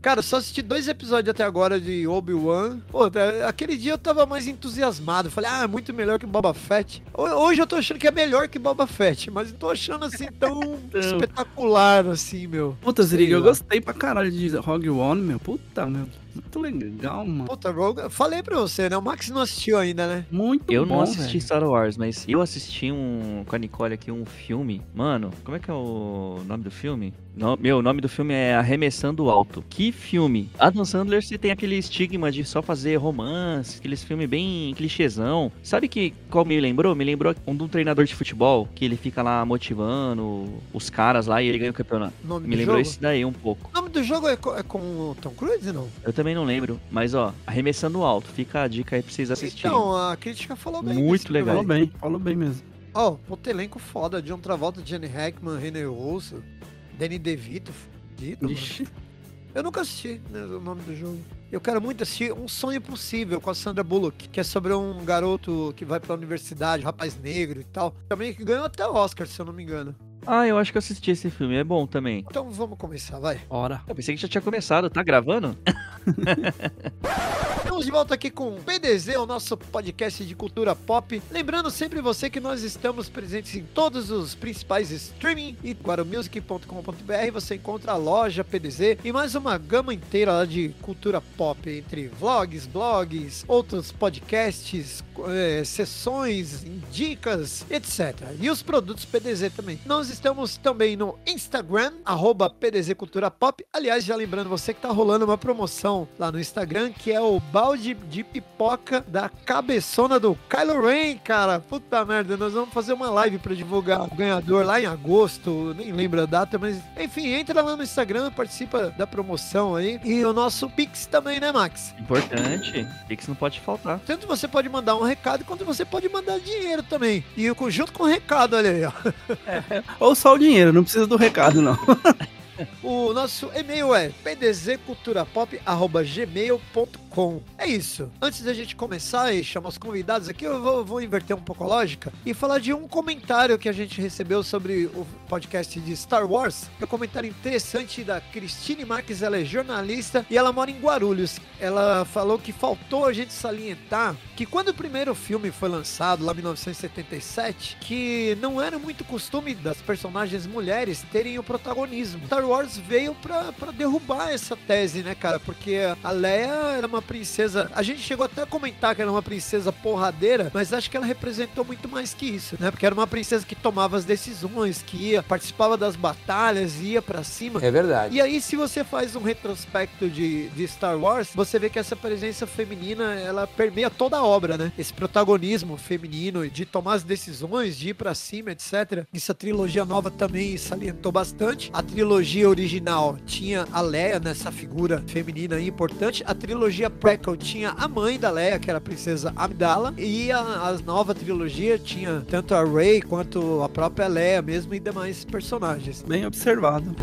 Cara, só assisti dois episódios até agora de Obi-Wan. Pô, tá, aquele dia eu tava mais entusiasmado. Falei, ah, é muito melhor que Boba Fett. Hoje eu tô achando que é melhor que Boba Fett, mas não tô achando assim tão espetacular assim, meu. Puta, Zeriga, eu gostei pra caralho de Rogue One, meu. Puta, meu. Muito legal, mano. Puta, Rogue... Falei pra você, né? O Max não assistiu ainda, né? Muito eu bom, Eu não assisti véio. Star Wars, mas eu assisti um com a Nicole aqui um filme. Mano, como é que é o nome do filme? No, meu, o nome do filme é Arremessando Alto. Que filme? Adam Sandler você tem aquele estigma de só fazer romance, aqueles filmes bem clichêzão. Sabe que qual me lembrou? Me lembrou um de um treinador de futebol que ele fica lá motivando os caras lá e ele ganha o campeonato. Nome me lembrou jogo? esse daí um pouco. O nome do jogo é com, é com o Tom Cruise, não? Eu também não lembro, mas ó, Arremessando Alto. Fica a dica aí pra vocês assistirem. Então, a crítica falou bem. Muito legal. Falou bem, falou bem mesmo. Ó, oh, puta elenco foda. John Travolta, Jenny Hackman, René Russo. Danny DeVito, dito, Eu nunca assisti né, o nome do jogo. Eu quero muito assistir Um Sonho Possível com a Sandra Bullock, que é sobre um garoto que vai pra universidade, um rapaz negro e tal. Também que ganhou até o Oscar, se eu não me engano. Ah, eu acho que eu assisti esse filme, é bom também. Então vamos começar, vai. Ora. Eu pensei que já tinha começado, tá gravando? Estamos de volta aqui com o PDZ, o nosso podcast de cultura pop. Lembrando sempre você que nós estamos presentes em todos os principais streaming e guaramusic.com.br você encontra a loja PDZ e mais uma gama inteira de cultura pop, entre vlogs, blogs, outros podcasts, é, sessões, dicas, etc. E os produtos PDZ também. Nós estamos também no Instagram, arroba PDZ Cultura Pop. Aliás, já lembrando você que tá rolando uma promoção lá no Instagram, que é o balde de pipoca da cabeçona do Kylo Ren, cara. Puta merda, nós vamos fazer uma live para divulgar o ganhador lá em agosto, nem lembro a data, mas enfim, entra lá no Instagram, participa da promoção aí. E o nosso Pix também, né, Max? Importante. Pix não pode faltar. Tanto você pode mandar um recado quanto você pode mandar dinheiro também. E junto com o recado, olha aí, ó. É, ou só o dinheiro, não precisa do recado, não. O nosso e-mail é pdzculturapop.gmail.com. É isso. Antes da gente começar e chamar os convidados aqui, eu vou, vou, inverter um pouco a lógica e falar de um comentário que a gente recebeu sobre o podcast de Star Wars. É um comentário interessante da Cristine Marques, ela é jornalista e ela mora em Guarulhos. Ela falou que faltou a gente salientar que quando o primeiro filme foi lançado, lá em 1977, que não era muito costume das personagens mulheres terem o protagonismo. Star Wars veio pra, pra derrubar essa tese, né, cara? Porque a Leia era uma princesa. A gente chegou até a comentar que era uma princesa porradeira, mas acho que ela representou muito mais que isso, né? Porque era uma princesa que tomava as decisões, que ia, participava das batalhas, ia para cima. É verdade. E aí, se você faz um retrospecto de, de Star Wars, você vê que essa presença feminina ela permeia toda a obra, né? Esse protagonismo feminino de tomar as decisões, de ir para cima, etc. Isso a trilogia nova também salientou bastante. A trilogia trilogia original tinha a Leia nessa figura feminina importante, a trilogia prequel tinha a mãe da Leia, que era a princesa Amidala, e a, a nova trilogia tinha tanto a Rey quanto a própria Leia mesmo e demais personagens. Bem observado.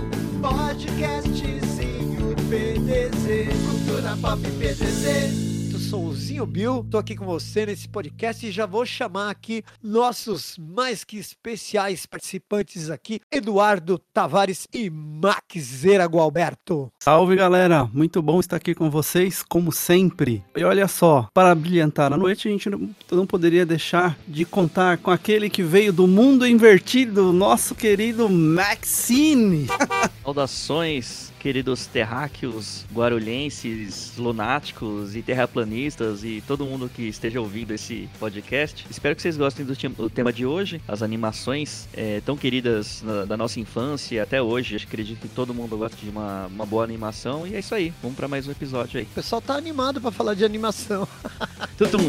Podcastzinho PDZ, cultura pop PDZ sou o Zinho Bill, tô aqui com você nesse podcast e já vou chamar aqui nossos mais que especiais participantes aqui, Eduardo Tavares e Max Gualberto. Salve galera, muito bom estar aqui com vocês, como sempre. E olha só, para brilhantar a noite, a gente não poderia deixar de contar com aquele que veio do mundo invertido, nosso querido Maxine. Saudações queridos terráqueos, guarulhenses, lunáticos e terraplanistas e todo mundo que esteja ouvindo esse podcast. Espero que vocês gostem do, do tema de hoje, as animações é, tão queridas na, da nossa infância até hoje. Acredito que todo mundo gosta de uma, uma boa animação e é isso aí. Vamos para mais um episódio aí. O pessoal tá animado para falar de animação. Tudo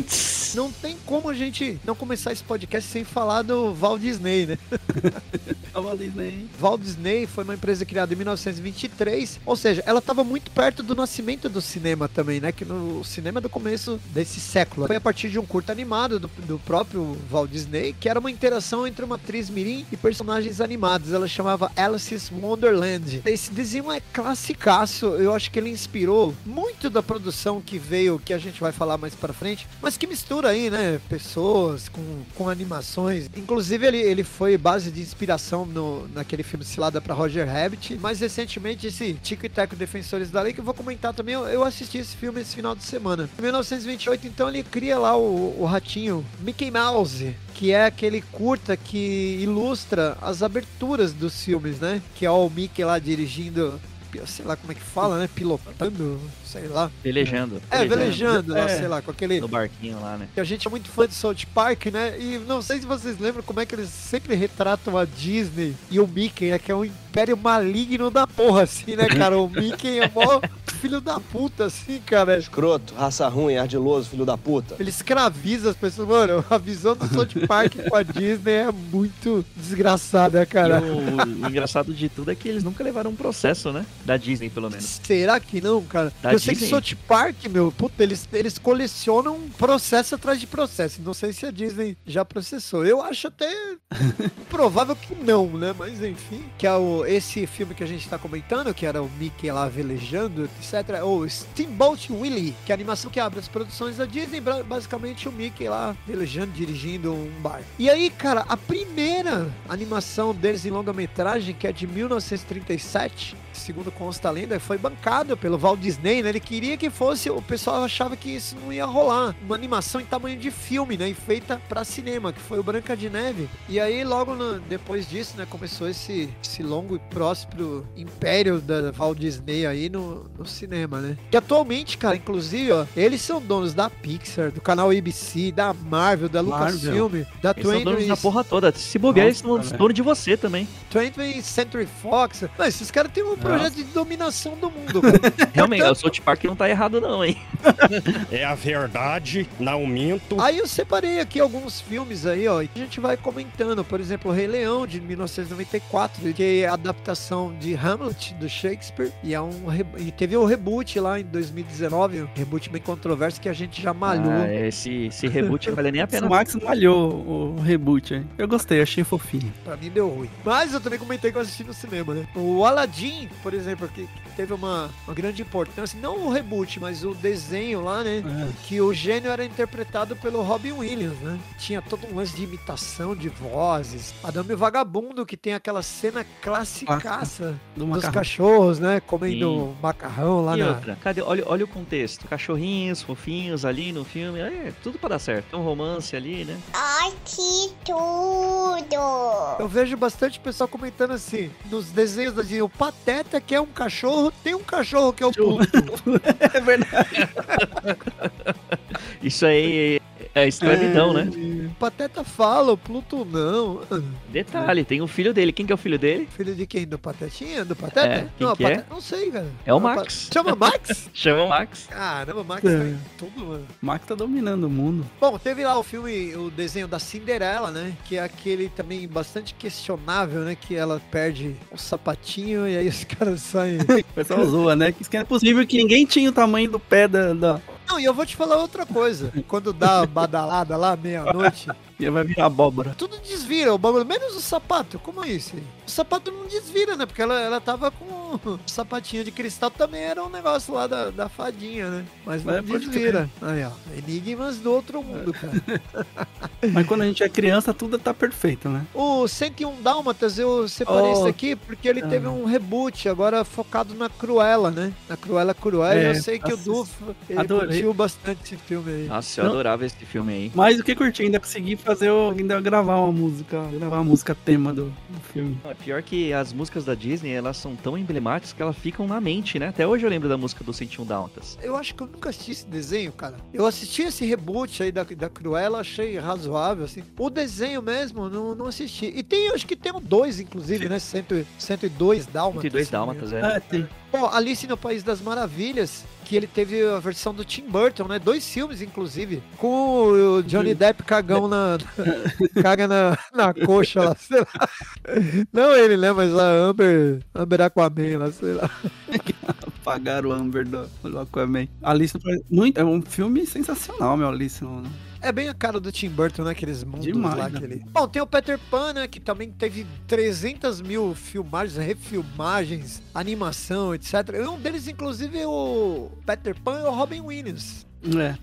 Não tem como a gente não começar esse podcast sem falar do Walt Disney, né? Walt Disney. Walt Disney foi uma empresa criada em 1923 ou seja, ela estava muito perto do nascimento do cinema também, né? Que no cinema do começo desse século. Foi a partir de um curto animado do, do próprio Walt Disney, que era uma interação entre uma atriz mirim e personagens animados. Ela chamava Alice's Wonderland. Esse desenho é classicaço. Eu acho que ele inspirou muito da produção que veio, que a gente vai falar mais para frente, mas que mistura aí, né? Pessoas com, com animações. Inclusive, ele, ele foi base de inspiração no, naquele filme Cilada para Roger Rabbit. Mais recentemente, esse Tico e Teco Defensores da Lei, que eu vou comentar também. Eu, eu assisti esse filme esse final de semana. Em 1928, então, ele cria lá o, o ratinho Mickey Mouse, que é aquele curta que ilustra as aberturas dos filmes, né? Que é o Mickey lá dirigindo sei lá como é que fala, né? Pilotando, sei lá. Velejando. É, velejando, lá, É. sei lá, com aquele. No barquinho lá, né? A gente é muito fã de South Park, né? E não sei se vocês lembram como é que eles sempre retratam a Disney e o Mickey, né? Que é um império maligno da porra, assim, né, cara? O Mickey é mó filho da puta, assim, cara. Escroto, raça ruim, ardiloso, filho da puta. Ele escraviza as pessoas. Mano, a visão do South Park com a Disney é muito desgraçada, E cara. o, o engraçado de tudo é que eles nunca levaram um processo, né? Da Disney, pelo menos. Será que não, cara? Da eu sei que Disney? South Park, meu, puta, eles, eles colecionam processo atrás de processo. Não sei se a Disney já processou. Eu acho até provável que não, né? Mas enfim, que é o, esse filme que a gente tá comentando, que era o Mickey lá velejando, etc. Ou Steamboat Willie, que é a animação que abre as produções da Disney, basicamente o Mickey lá velejando, dirigindo um bar. E aí, cara, a primeira animação deles em longa-metragem, que é de 1937, segundo consta a lenda, foi bancada pelo Walt Disney, né? Ele queria que fosse, o pessoal achava que isso não ia rolar. Uma animação em tamanho de filme, né? E feita pra cinema, que foi o Branca de Neve. E aí, logo no- depois disso, né? Começou esse, esse longo e próspero império da Walt Disney aí no, no cinema, né? Que atualmente, cara, inclusive, ó, eles são donos da Pixar, do canal ABC, da Marvel, da. Lucasfilm, da Eles são donos da 20th porra toda. Se bobear, eles são donos de você também. 20th Century Fox. Mas esses caras têm um projeto de dominação do mundo. Realmente, o South Park não tá errado, não, hein? É a verdade, não minto. Aí eu separei aqui alguns filmes aí, ó, e a gente vai comentando. Por exemplo, o Rei Leão, de 1994, que é a adaptação de Hamlet, do Shakespeare, e, é um re- e teve o reboot lá em 2019, um reboot bem controverso que a gente já malhou. Ah, esse, esse reboot não vale nem a O pena. Max malhou o reboot aí. Eu gostei, achei fofinho. Pra mim deu ruim. Mas eu também comentei que eu assisti no cinema, né? O Aladdin, por exemplo, que que teve uma, uma grande importância, não o reboot, mas o desenho lá, né? É. que o gênio era interpretado pelo Robin Williams, né? Tinha todo um lance de imitação de vozes. Adame o Vagabundo, que tem aquela cena classicaça Do dos macarrão. cachorros, né? Comendo Sim. macarrão lá E na... outra, cadê? Olha, olha o contexto. Cachorrinhos, fofinhos ali no filme. É, tudo pra dar certo. Tem um romance ali, né? Ai, que tudo! Eu vejo bastante pessoal comentando assim, nos desenhos da Disney, o Pateta que é um cachorro, tem um cachorro que é o Pluto. É verdade. Isso aí é escravidão, né? O Pateta fala, o Pluto não. Detalhe, tem o filho dele. Quem que é o filho dele? Filho de quem? Do Patetinha? Do Pateta? É, quem não, que é? Pateta- não sei, cara. É o Max. Chama Max? Chama o Max. Caramba, o Max É. tá em tudo, mano. O Max tá dominando o mundo. Bom, teve lá o filme, o desenho da Cinderela, né? Que é aquele também bastante questionável, né? Que ela perde o sapatinho e aí os saem. O pessoal zoa, né? Que isso que é possível que ninguém tinha o tamanho do pé da. da... Não, e eu vou te falar outra coisa. Quando dá a badalada lá, meia-noite, E vai virar abóbora. tudo desvira, o bagulho, menos o sapato. Como é isso aí? O sapato não desvira, né? Porque ela, ela tava com o sapatinho de cristal, também era um negócio lá da, da fadinha, né? Mas não É, desvira. Aí, ó. Enigmas do outro mundo, cara. Mas quando a gente é criança, tudo tá perfeito, né? O 101 Dálmatas, eu separei Oh. isso aqui porque ele Ah. teve um reboot, agora focado na Cruella, né? Na Cruella Cruella. É, eu sei que o assisti. Duf, curtiu bastante esse filme aí. Nossa, eu Não. adorava esse filme aí. Mas o que curti, ainda consegui fazer, o- ainda gravar uma música, gravar uma música tema do, do filme. É pior que as músicas da Disney, elas são tão emblemáticas que elas ficam na mente, né? Até hoje eu lembro da música do 101 Dálmatas. Eu acho que eu nunca assisti esse desenho, cara. Eu assisti esse reboot aí da, da Cruella, achei razoável, assim. O desenho mesmo, não, não assisti. E tem, acho que tem um 2, inclusive, né? Cento, 102 Dálmatas. 102 se não me Dálmatas, é. Ah, tem. Pô, Alice no País das Maravilhas, que ele teve a versão do Tim Burton, né? Dois filmes, inclusive. Com o Johnny Depp cagão na. caga na, na coxa lá, sei lá. Não ele, né? Mas a Amber. Amber Aquaman lá, sei lá. Apagaram o Amber do, do Aquaman. Alice é um filme sensacional, meu Alice. no- É bem a cara do Tim Burton, né? Aqueles mundos Demais, lá né? que ele... Bom, tem o Peter Pan, né? Que também teve 300 mil filmagens, refilmagens, animação, etc. Um deles, inclusive, é o Peter Pan e o Robin Williams. É.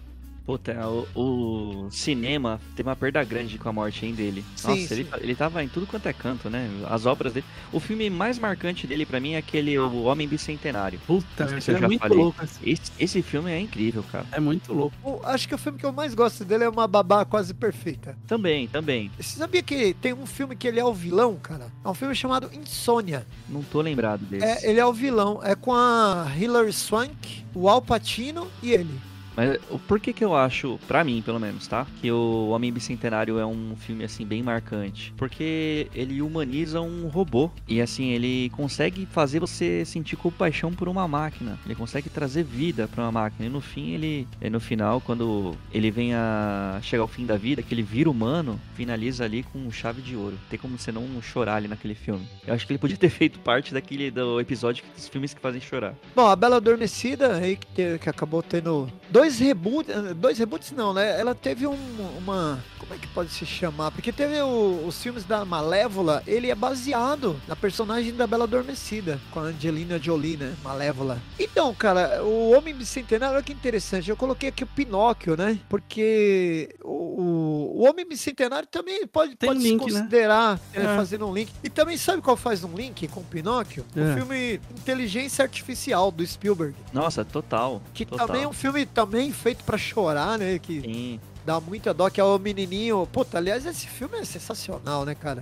Puta, o, o cinema teve uma perda grande com a morte hein, dele. Sim, Nossa, sim. Ele, ele tava em tudo quanto é canto, né? As obras dele. O filme mais marcante dele pra mim é aquele O Homem Bicentenário. Puta, se eu é já muito falei. louco. assim. Esse, esse filme é incrível, cara. É muito louco. O- acho que o filme que eu mais gosto dele é Uma Babá Quase Perfeita. Também, também. Você sabia que tem um filme que ele é o vilão, cara? É um filme chamado Insônia. Não tô lembrado desse. É, ele é o vilão. É com a Hilary Swank, o Al Pacino e ele. Mas por que que eu acho, pra mim pelo menos, tá? Que o Homem Bicentenário é um filme, assim, bem marcante. Porque ele humaniza um robô. E, assim, ele consegue fazer você sentir compaixão por uma máquina. Ele consegue trazer vida pra uma máquina. E no fim, ele... no final, quando ele vem a chegar ao fim da vida, que ele vira humano, finaliza ali com chave de ouro. Tem como você não chorar ali naquele filme. Eu acho que ele podia ter feito parte daquele do episódio dos filmes que fazem chorar. Bom, a Bela Adormecida, aí que, te- que acabou tendo dois reboots. Dois reboots não, né? Ela teve um- uma. Como é que pode se chamar? Porque teve o- os filmes da Malévola, ele é baseado na personagem da Bela Adormecida, com a Angelina Jolie, né? Malévola. Então, cara, o Homem Bicentenário, olha que interessante. Eu coloquei aqui o Pinóquio, né? Porque o, o- o Homem Bicentenário também pode, Tem pode se link, né? considerar é, É. fazendo um link. E também sabe qual faz um link com o Pinóquio? O É. filme Inteligência Artificial do Spielberg. Nossa, total. Que total. também é um filme também feito pra chorar, né? Que Sim. Dá muita dó, que é o menininho. Puta, aliás, esse filme é sensacional, né, cara?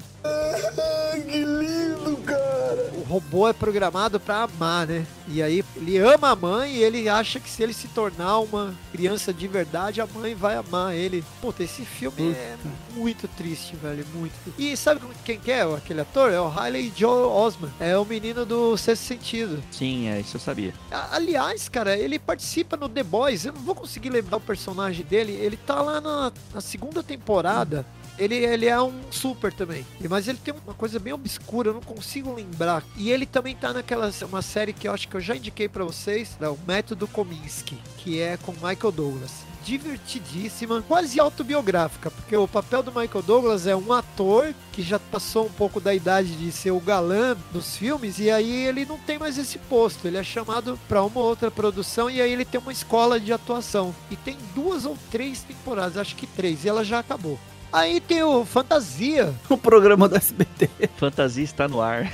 que lindo, cara. O robô é programado pra amar, né? E aí ele ama a mãe e ele acha que se ele se tornar uma criança de verdade, a mãe vai amar ele. Puta, esse filme é muito triste, velho, muito. E sabe quem que é aquele ator? É o Riley Joe Osment. É o menino do Sexto Sentido. Sim, é isso eu sabia. Aliás, cara, ele participa no The Boys. Eu não vou conseguir lembrar o personagem dele. Ele tá lá na, na segunda temporada. Ele, ele é um super também. Mas ele tem uma coisa bem obscura, eu não consigo lembrar. E ele também tá naquela uma série que eu acho que eu já indiquei pra vocês, é o Método Kominsky, que é com Michael Douglas. Divertidíssima, quase autobiográfica, porque o papel do Michael Douglas é um ator que já passou um pouco da idade de ser o galã dos filmes e aí ele não tem mais esse posto. Ele é chamado pra uma outra produção e aí ele tem uma escola de atuação. E tem duas ou três temporadas, acho que três, e ela já acabou. Aí tem o Fantasia. O programa do SBT. Fantasia está no ar.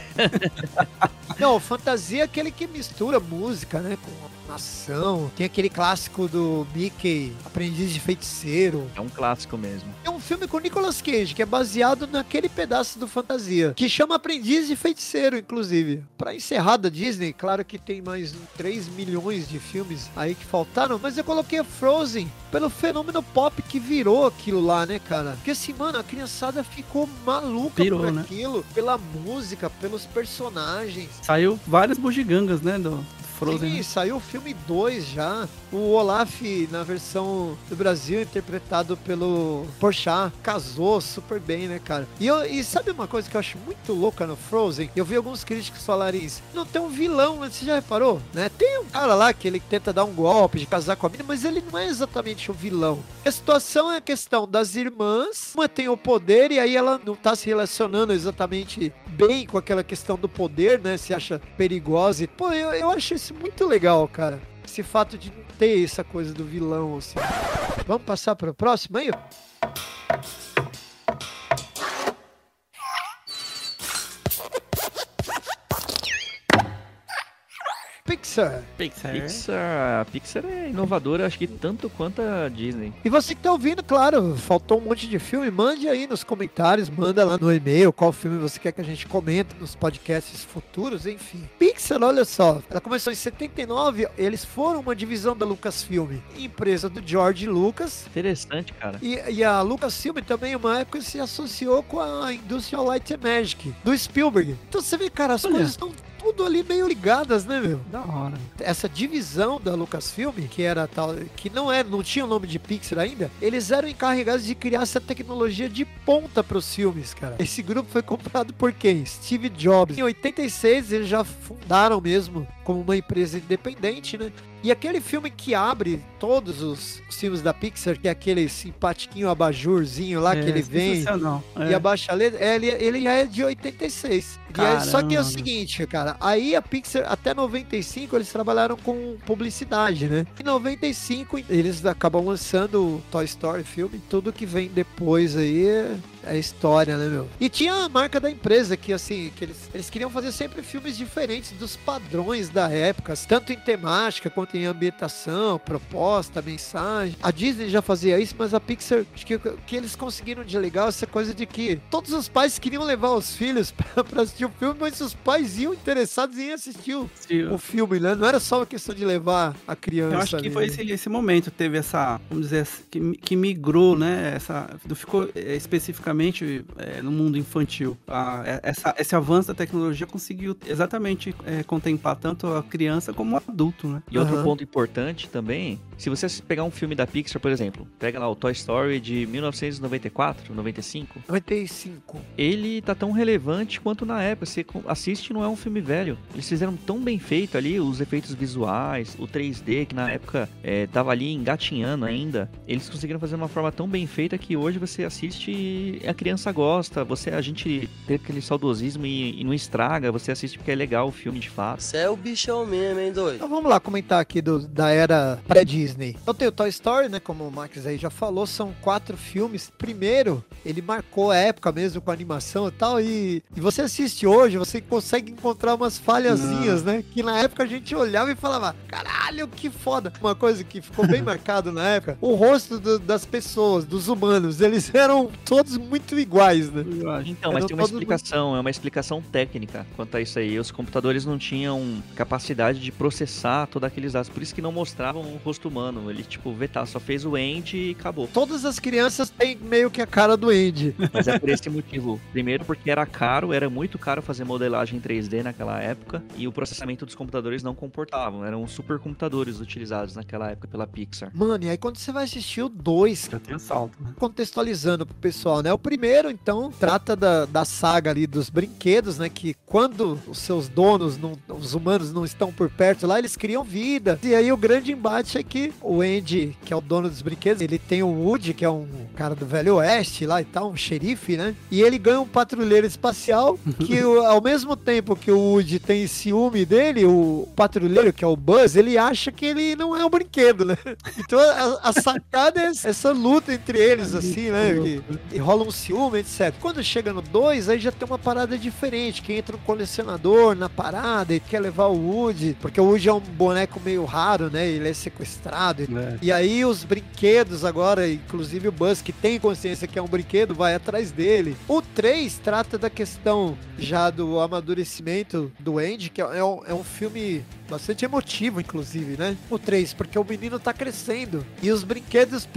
Não, Fantasia é aquele que mistura música, né, com ação. Tem aquele clássico do Mickey, Aprendiz de Feiticeiro. É um clássico mesmo. É um filme com Nicolas Cage, que é baseado naquele pedaço do Fantasia, que chama Aprendiz de Feiticeiro, inclusive. Pra encerrar da Disney, claro que tem mais 3 milhões de filmes aí que faltaram, mas eu coloquei a Frozen pelo fenômeno pop que virou aquilo lá, né, cara? Porque assim, mano, a criançada ficou maluca Pirou, por né? aquilo, pela música, pelos personagens. Saiu várias bugigangas, né? Do Frozen. Sim, saiu o filme 2 já. O Olaf, na versão do Brasil, interpretado pelo Porchat, casou super bem, né, cara? E, eu, e sabe uma coisa que eu acho muito louca no Frozen? Eu vi alguns críticos falarem isso. Não tem um vilão, né? você já reparou? Né? Tem um cara lá que ele tenta dar um golpe de casar com a mina, mas ele não é exatamente o vilão. A situação é a questão das irmãs. Uma tem o poder e aí ela não tá se relacionando exatamente bem com aquela questão do poder, né? Se acha perigosa. E, pô, eu, eu acho isso muito legal, cara. Esse fato de ter essa coisa do vilão, assim. Vamos passar para o próximo aí? Pixar. Pixar. Pixar, a Pixar é inovadora, acho que tanto quanto a Disney. E você que tá ouvindo, claro, faltou um monte de filme, mande aí nos comentários, manda lá no e-mail qual filme você quer que a gente comente nos podcasts futuros, enfim. Pixar, olha só, ela começou em 79, eles foram uma divisão da Lucasfilm, empresa do George Lucas, Interessante, cara. e, e a Lucasfilm também, uma época, se associou com a Industrial Light and Magic, do Spielberg. Então você vê, cara, as Olha. coisas estão tudo ali meio ligadas, né, meu? Da hora. essa divisão da Lucasfilm, que era tal, que não era, não tinha o nome de Pixar ainda, eles eram encarregados de criar essa tecnologia de ponta para os filmes, cara. Esse grupo foi comprado por quem? Steve Jobs. Em 86 eles já fundaram mesmo como uma empresa independente, né? E aquele filme que abre todos os filmes da Pixar, que é aquele simpatiquinho abajurzinho lá, É, que ele vem sensacional. e É. abaixa a letra, é, ele, ele já é de 86. E aí, só que é o seguinte, cara, aí a Pixar, até 95, eles trabalharam com publicidade, né? Em 95, eles acabam lançando o Toy Story filme, tudo que vem depois aí é, é história, né, meu? E tinha a marca da empresa, que assim, que eles, eles queriam fazer sempre filmes diferentes dos padrões da época, tanto em temática quanto em ambientação, proposta, mensagem. A Disney já fazia isso, mas a Pixar, acho que o que eles conseguiram de legal é essa coisa de que todos os pais queriam levar os filhos pra, pra assistir o filme, mas os pais iam interessados em assistir o, o filme, né? Não era só uma questão de levar a criança. Eu acho que ali, foi né? esse, esse momento, teve essa, vamos dizer, que, que migrou, né? Essa, ficou é, especificamente é, no mundo infantil. A- é- essa, esse avanço da tecnologia conseguiu exatamente é, contemplar tanto a criança como o adulto, né? E outro Aham. ponto importante também, se você pegar um filme da Pixar, por exemplo, pega lá o Toy Story de 1994, 95, 95. ele tá tão relevante quanto na época. Você assiste não é um filme velho. Eles fizeram tão bem feito ali, os efeitos visuais, o 3D, que na época é, tava ali engatinhando ainda. Eles conseguiram fazer de uma forma tão bem feita que hoje você assiste e a criança gosta. Você, a gente tem aquele saudosismo e, e não estraga. Você assiste porque é legal o filme de fato. Você é o bichão mesmo, hein, doido? Então vamos lá comentar aqui do- da era pré-Disney. Então tem o Toy Story, né? Como o Max aí já falou, são quatro filmes. Primeiro, ele marcou a época mesmo com a animação e tal. E, e você assiste hoje, você consegue encontrar umas falhazinhas, né? Que na época a gente olhava e falava, caralho, que foda. Uma coisa que ficou bem marcado na época, o rosto do- das pessoas, dos humanos, eles eram todos muito iguais, né? Eu acho. Então, mas Eram tem uma explicação, é uma explicação técnica quanto a isso aí. Os computadores não tinham capacidade de processar todos aqueles dados, por isso que não mostravam o rosto humano. Ele, tipo, vê, tá, só fez o end e acabou. Todas as crianças têm meio que a cara do Andy. Mas é por esse motivo. Primeiro, porque era caro, era muito caro fazer modelagem 3D naquela época, e o processamento dos computadores não comportavam. Eram supercomputadores utilizados naquela época pela Pixar. Mano, e aí quando você vai assistir o 2, Já tem o salto, né? contextualizando pro pessoal, né? O primeiro, então, trata da, da saga ali dos brinquedos, né? Que quando os seus donos, não, os humanos não estão por perto lá, eles criam vida. E aí o grande embate é que o Andy, que é o dono dos brinquedos, ele tem o Woody, que é um cara do Velho Oeste lá e tal, um xerife, né? E ele ganha um patrulheiro espacial que ao mesmo tempo que o Woody tem ciúme dele, o patrulheiro, que é o Buzz, ele acha que ele não é um brinquedo, né? Então a, a sacada é essa luta entre eles, assim, né? Que, e rola um ciúme, etc. Quando chega no 2, aí já tem uma parada diferente, que entra um colecionador na parada e quer levar o Woody, porque o Woody é um boneco meio raro, né? Ele é sequestrado e É. e aí os brinquedos agora, inclusive o Buzz, que tem consciência que é um brinquedo, vai atrás dele. O 3 trata da questão já do amadurecimento do Andy, que é um, é um filme bastante emotivo, inclusive, né? O 3, porque o menino tá crescendo. E os brinquedos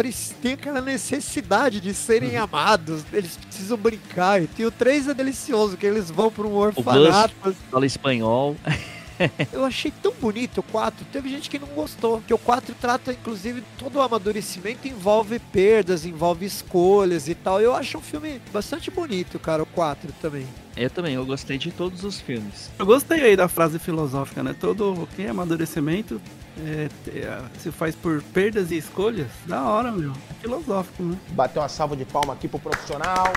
têm aquela necessidade de serem amados. Eles precisam brincar. E o 3 é delicioso, que eles vão para um orfanato. Fala espanhol. Eu achei tão bonito o 4. Teve gente que não gostou. Que o 4 trata, inclusive, todo o amadurecimento envolve perdas, envolve escolhas e tal. Eu acho um filme bastante bonito, cara, o 4 também. Eu também, eu gostei de todos os filmes. Eu gostei aí da frase filosófica, né? Todo o que é amadurecimento é, é, se faz por perdas e escolhas. Da hora, meu. É filosófico, né? Bateu uma salva de palma aqui pro profissional.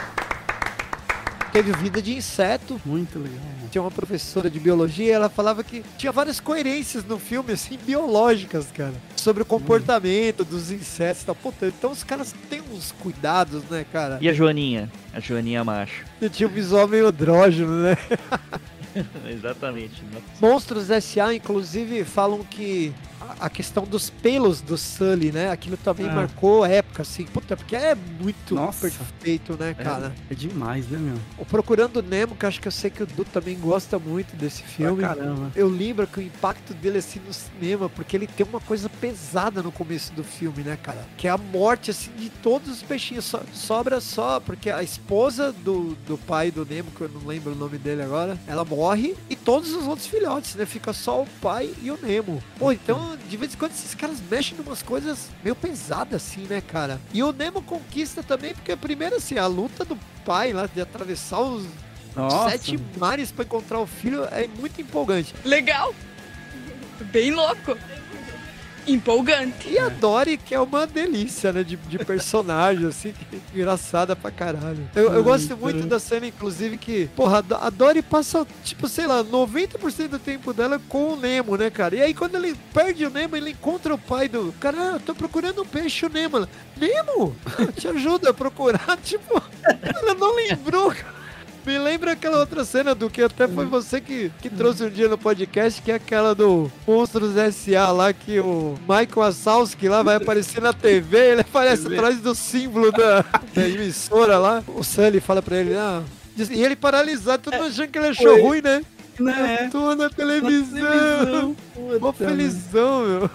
Teve Vida de Inseto. Muito legal. né? Tinha uma professora de biologia, ela falava que tinha várias coerências no filme, assim, biológicas, cara. Sobre o comportamento dos insetos e tal. Puta, então os caras têm uns cuidados, né, cara? E a Joaninha? A Joaninha macho. E tinha um visual meio andrógeno, né? Exatamente. né? Monstros S.A., inclusive, falam que a- questão dos pelos do Sully, né? Aquilo também Ah. marcou a época, assim. Puta, porque é muito Nossa. perfeito, né, cara? É, é demais, né, meu? O Procurando Nemo, que eu acho que eu sei que o Du também gosta muito desse filme. Pra caramba. Eu lembro que o impacto dele assim no cinema, porque ele tem uma coisa pesada no começo do filme, né, cara? Que é a morte, assim, de todos os peixinhos. So- sobra só, porque a esposa do, do pai do Nemo, que eu não lembro o nome dele agora, ela morre e todos os outros filhotes, né? Fica só o pai e o Nemo. Pô, então, de vez em quando esses caras mexem em umas coisas meio pesadas, assim, né, cara? E o Nemo conquista também, porque primeiro, assim, a luta do pai lá de atravessar os Nossa. sete mares pra encontrar o filho é muito empolgante. Legal! Bem louco. Empolgante. E a Dory, que é uma delícia, né? De, de personagem, assim, engraçada pra caralho. Eu, eu gosto muito da cena, inclusive, que, porra, a Do- a Dory passa, tipo, sei lá, 90% do tempo dela com o Nemo, né, cara? E aí, quando ele perde o Nemo, ele encontra o pai do. Cara, ah, eu tô procurando um peixe, o Nemo. Ela, Nemo, te ajuda a procurar. Tipo, ela não lembrou, cara. Me lembra aquela outra cena do que até foi você que, que trouxe um dia no podcast, que é aquela do Monstros S.A. lá, que o Michael Assalski lá vai aparecer na TV, ele aparece atrás do símbolo da, da emissora lá. O Sully fala pra ele, ah... E ele paralisado, todo mundo achando que ele achou Foi. ruim, né? Né? Eu tô na televisão. Mó felizão, meu.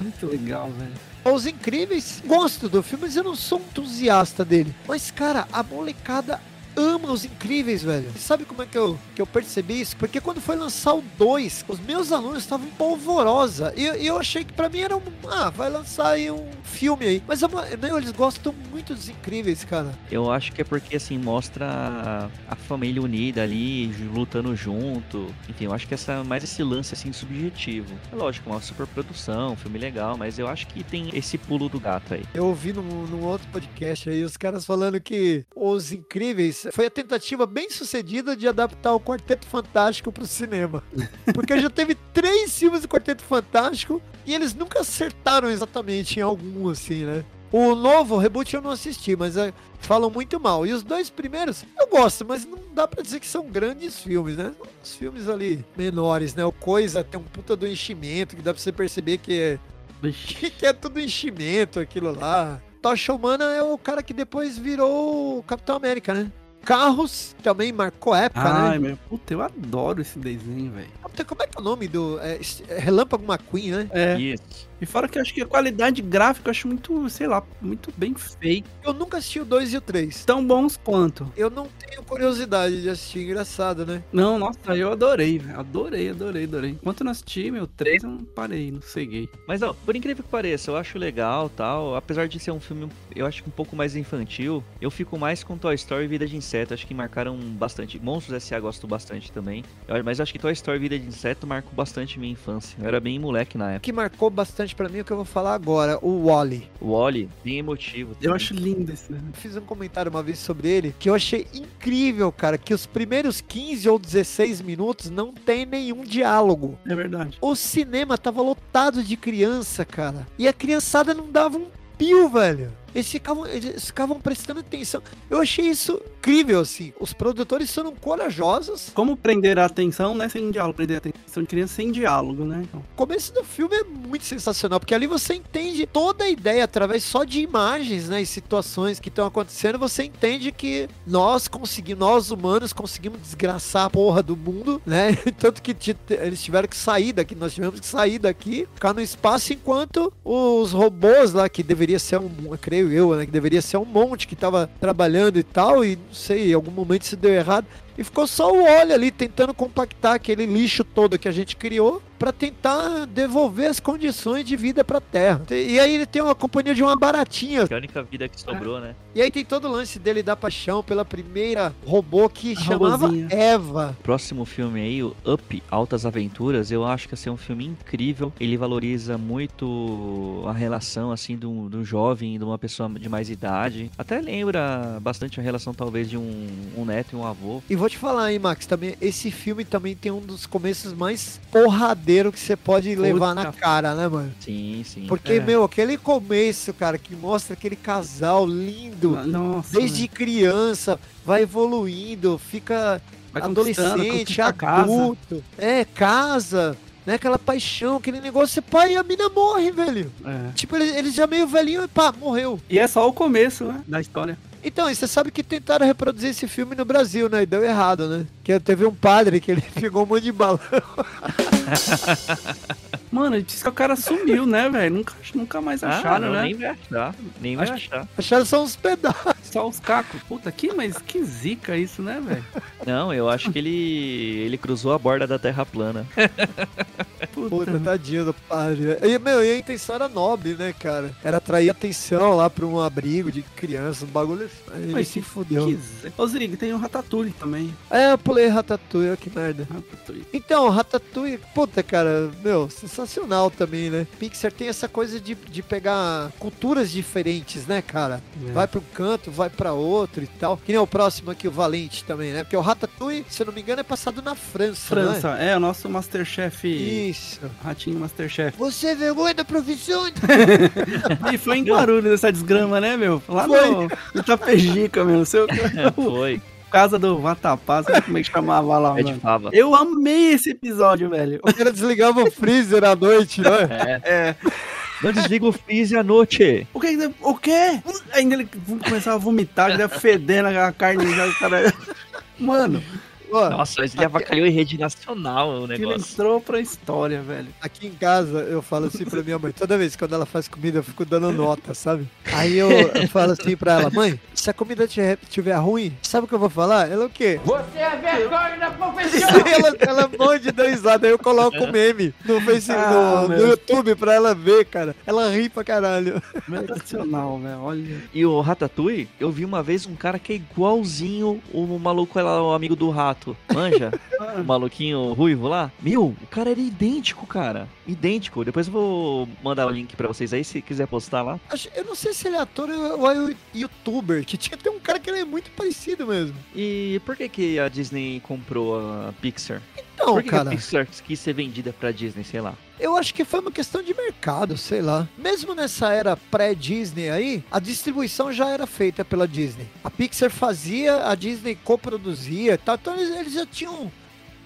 Muito legal, velho. Os Incríveis, gosto do filme, mas eu não sou um entusiasta dele. Mas, cara, a molecada ama Os Incríveis, velho. E sabe como é que eu, que eu percebi isso? Porque quando foi lançar o 2, os meus alunos estavam polvorosa. E, e eu achei que pra mim era um... Ah, vai lançar aí um filme aí. Mas é não, eles gostam muito dos Incríveis, cara. Eu acho que é porque, assim, mostra a, a família unida ali, lutando junto. Enfim, eu acho que essa mais esse lance, assim, subjetivo. É lógico, uma super produção, um filme legal, mas eu acho que tem esse pulo do gato aí. Eu ouvi num, num outro podcast aí os caras falando que Os Incríveis foi a tentativa bem sucedida de adaptar o Quarteto Fantástico pro cinema. Porque já teve três filmes do Quarteto Fantástico e eles nunca acertaram exatamente em algum, assim, né? O novo, o reboot, eu não assisti, mas é, falam muito mal. E os dois primeiros, eu gosto, mas não dá pra dizer que são grandes filmes, né? Os filmes ali menores, né? O Coisa tem um puta do enchimento, que dá pra você perceber que é que, que é tudo enchimento aquilo lá. Tocha Humana é o cara que depois virou o Capitão América, né? Carros também marcou época, Ai, né? meu. Puta, eu adoro esse desenho, velho. Puta, Como é que é o nome do. É Relâmpago McQueen, né? É. Isso. E fora que eu acho que a qualidade gráfica eu acho muito, sei lá, muito bem feita. Eu nunca assisti o 2 e o 3. Tão bons quanto. Eu não tenho curiosidade de assistir, engraçado, né? Não, nossa, eu adorei, velho. Adorei, adorei, adorei. Enquanto eu não assisti, meu, três eu não parei, não ceguei. Mas ó, por incrível que pareça, eu acho legal tal. Apesar de ser um filme, eu acho que um pouco mais infantil, eu fico mais com Toy Story e Vida de Inseto. Acho que marcaram bastante. Monstros S.A. gosto bastante também. Mas acho que Toy Story e Vida de Inseto marcou bastante minha infância. Eu era bem moleque na O época. que marcou bastante pra mim é o que eu vou falar agora, o Wally. O Wally, bem emotivo. Eu também. acho lindo esse desenho. Fiz um comentário uma vez sobre ele que eu achei incrível, cara, que os primeiros 15 ou 16 minutos não tem nenhum diálogo. É verdade. O cinema tava lotado de criança, cara. E a criançada não dava um pio, velho. Eles ficavam, eles ficavam prestando atenção. Eu achei isso incrível, assim. Os produtores foram corajosos. Como prender a atenção, né? Sem diálogo. Prender a atenção de criança sem diálogo, né? Então, O começo do filme é muito sensacional, porque ali você entende toda a ideia através só de imagens, né, e situações que estão acontecendo, você entende que nós conseguimos, nós humanos conseguimos desgraçar a porra do mundo, né? Tanto que eles tiveram que sair daqui, nós tivemos que sair daqui, ficar no espaço enquanto os robôs lá que deveria ser um, creio eu, né, que deveria ser um monte que tava trabalhando e tal, e não sei, em algum momento isso deu errado. E ficou só o óleo ali tentando compactar aquele lixo todo que a gente criou para tentar devolver as condições de vida para Terra. E aí ele tem uma companhia de uma baratinha. Que é a única vida que sobrou, né? E aí tem todo o lance dele da paixão pela primeira robô que A chamava robozinha. Eva. Próximo filme aí, o Up, Altas Aventuras, eu acho que vai ser um filme incrível. Ele valoriza muito a relação, assim, do, do jovem e de uma pessoa de mais idade. Até lembra bastante a relação, talvez, de um, um neto e um avô. E vou te falar, hein, Max, também esse filme também tem um dos começos mais porradeiros que você pode levar na cara, né, mano? Sim, sim. Porque, É. meu, aquele começo, cara, que mostra aquele casal lindo, Nossa. desde criança, vai evoluindo, fica Vai adolescente, conquista a casa. adulto, é, casa, né, aquela paixão, aquele negócio, pai e a mina morre, velho. É. Tipo, ele, ele já meio velhinho e pá, morreu. E é só o começo, né? Da história. Então, e você sabe que tentaram reproduzir esse filme no Brasil, né? E deu errado, né? Que teve um padre que ele pegou um monte de balão. Mano, disse que o cara sumiu, né, velho? Nunca, nunca mais Ah, acharam, não, né? nem vai achar. Nem vai achar. Acharam só uns pedaços. só os cacos. Puta, que, mas que zica isso, né, velho? Não, eu acho que ele, ele cruzou a borda da Terra plana. Puta, tadinho do padre. E, meu, e a intenção era nobre, né, cara? Era atrair atenção lá pra um abrigo de crianças, um bagulho assim. Ele Mas se fudeu. Ô, Zig, tem o Ratatouille também. É, eu pulei Ratatouille, olha que merda. Ratatouille. Então, Ratatouille, puta, cara, meu, sensacional também, né? Pixar tem essa coisa de, de pegar culturas diferentes, né, cara? É. Vai pra um canto, vai pra outro e tal. Que nem o próximo aqui, o Valente também, né? Porque o Ratatouille, se eu não me engano, é passado na França, França, é, o nosso Masterchef. Isso. Ratinho Masterchef. Você é vergonha da profissão? E foi em Guarulhos essa desgrama, né, meu? Lá Foi. no Itapejica, meu. Seu, É, foi. Casa do Vatapá, sabe como é que chamava lá, É de mano? fava. Eu amei esse episódio, velho. O cara desligava o freezer à noite, né? É. Não desliga o freezer à noite. O que? O quê? Ainda ele começava a vomitar, ele ia fedendo a carne já, o cara. Mano, Nossa, ele avacalhou em rede nacional o ele negócio. entrou pra história, velho. Aqui em casa, eu falo assim pra minha mãe, toda vez que quando ela faz comida, eu fico dando nota, sabe? Aí eu, eu falo assim pra ela, mãe, se a comida tiver, ruim, sabe o que eu vou falar? Ela o quê? Você é vergonha da profissão! ela, ela morre de dar risada, aí eu coloco o meme no, face, Ah, no, no. YouTube pra ela ver, cara. Ela ri pra caralho. Sensacional, velho. Olha. E o Ratatouille, eu vi uma vez um cara que é igualzinho o maluco lá, o amigo do rato. Manja? o maluquinho ruivo lá. Meu, o cara era idêntico, cara. Idêntico. Depois eu vou mandar o link pra vocês aí, se quiser postar lá. Eu não sei se ele é ator ou é youtuber, que tinha até um cara que ele é muito parecido mesmo. E por que que a Disney comprou a Pixar? Então, por que, que cara, a Pixar quis ser vendida pra Disney, sei lá? eu acho que foi uma questão de mercado, sei lá. Mesmo nessa era pré-Disney aí, a distribuição já era feita pela Disney. A Pixar fazia, a Disney coproduzia e tal, então eles, eles já tinham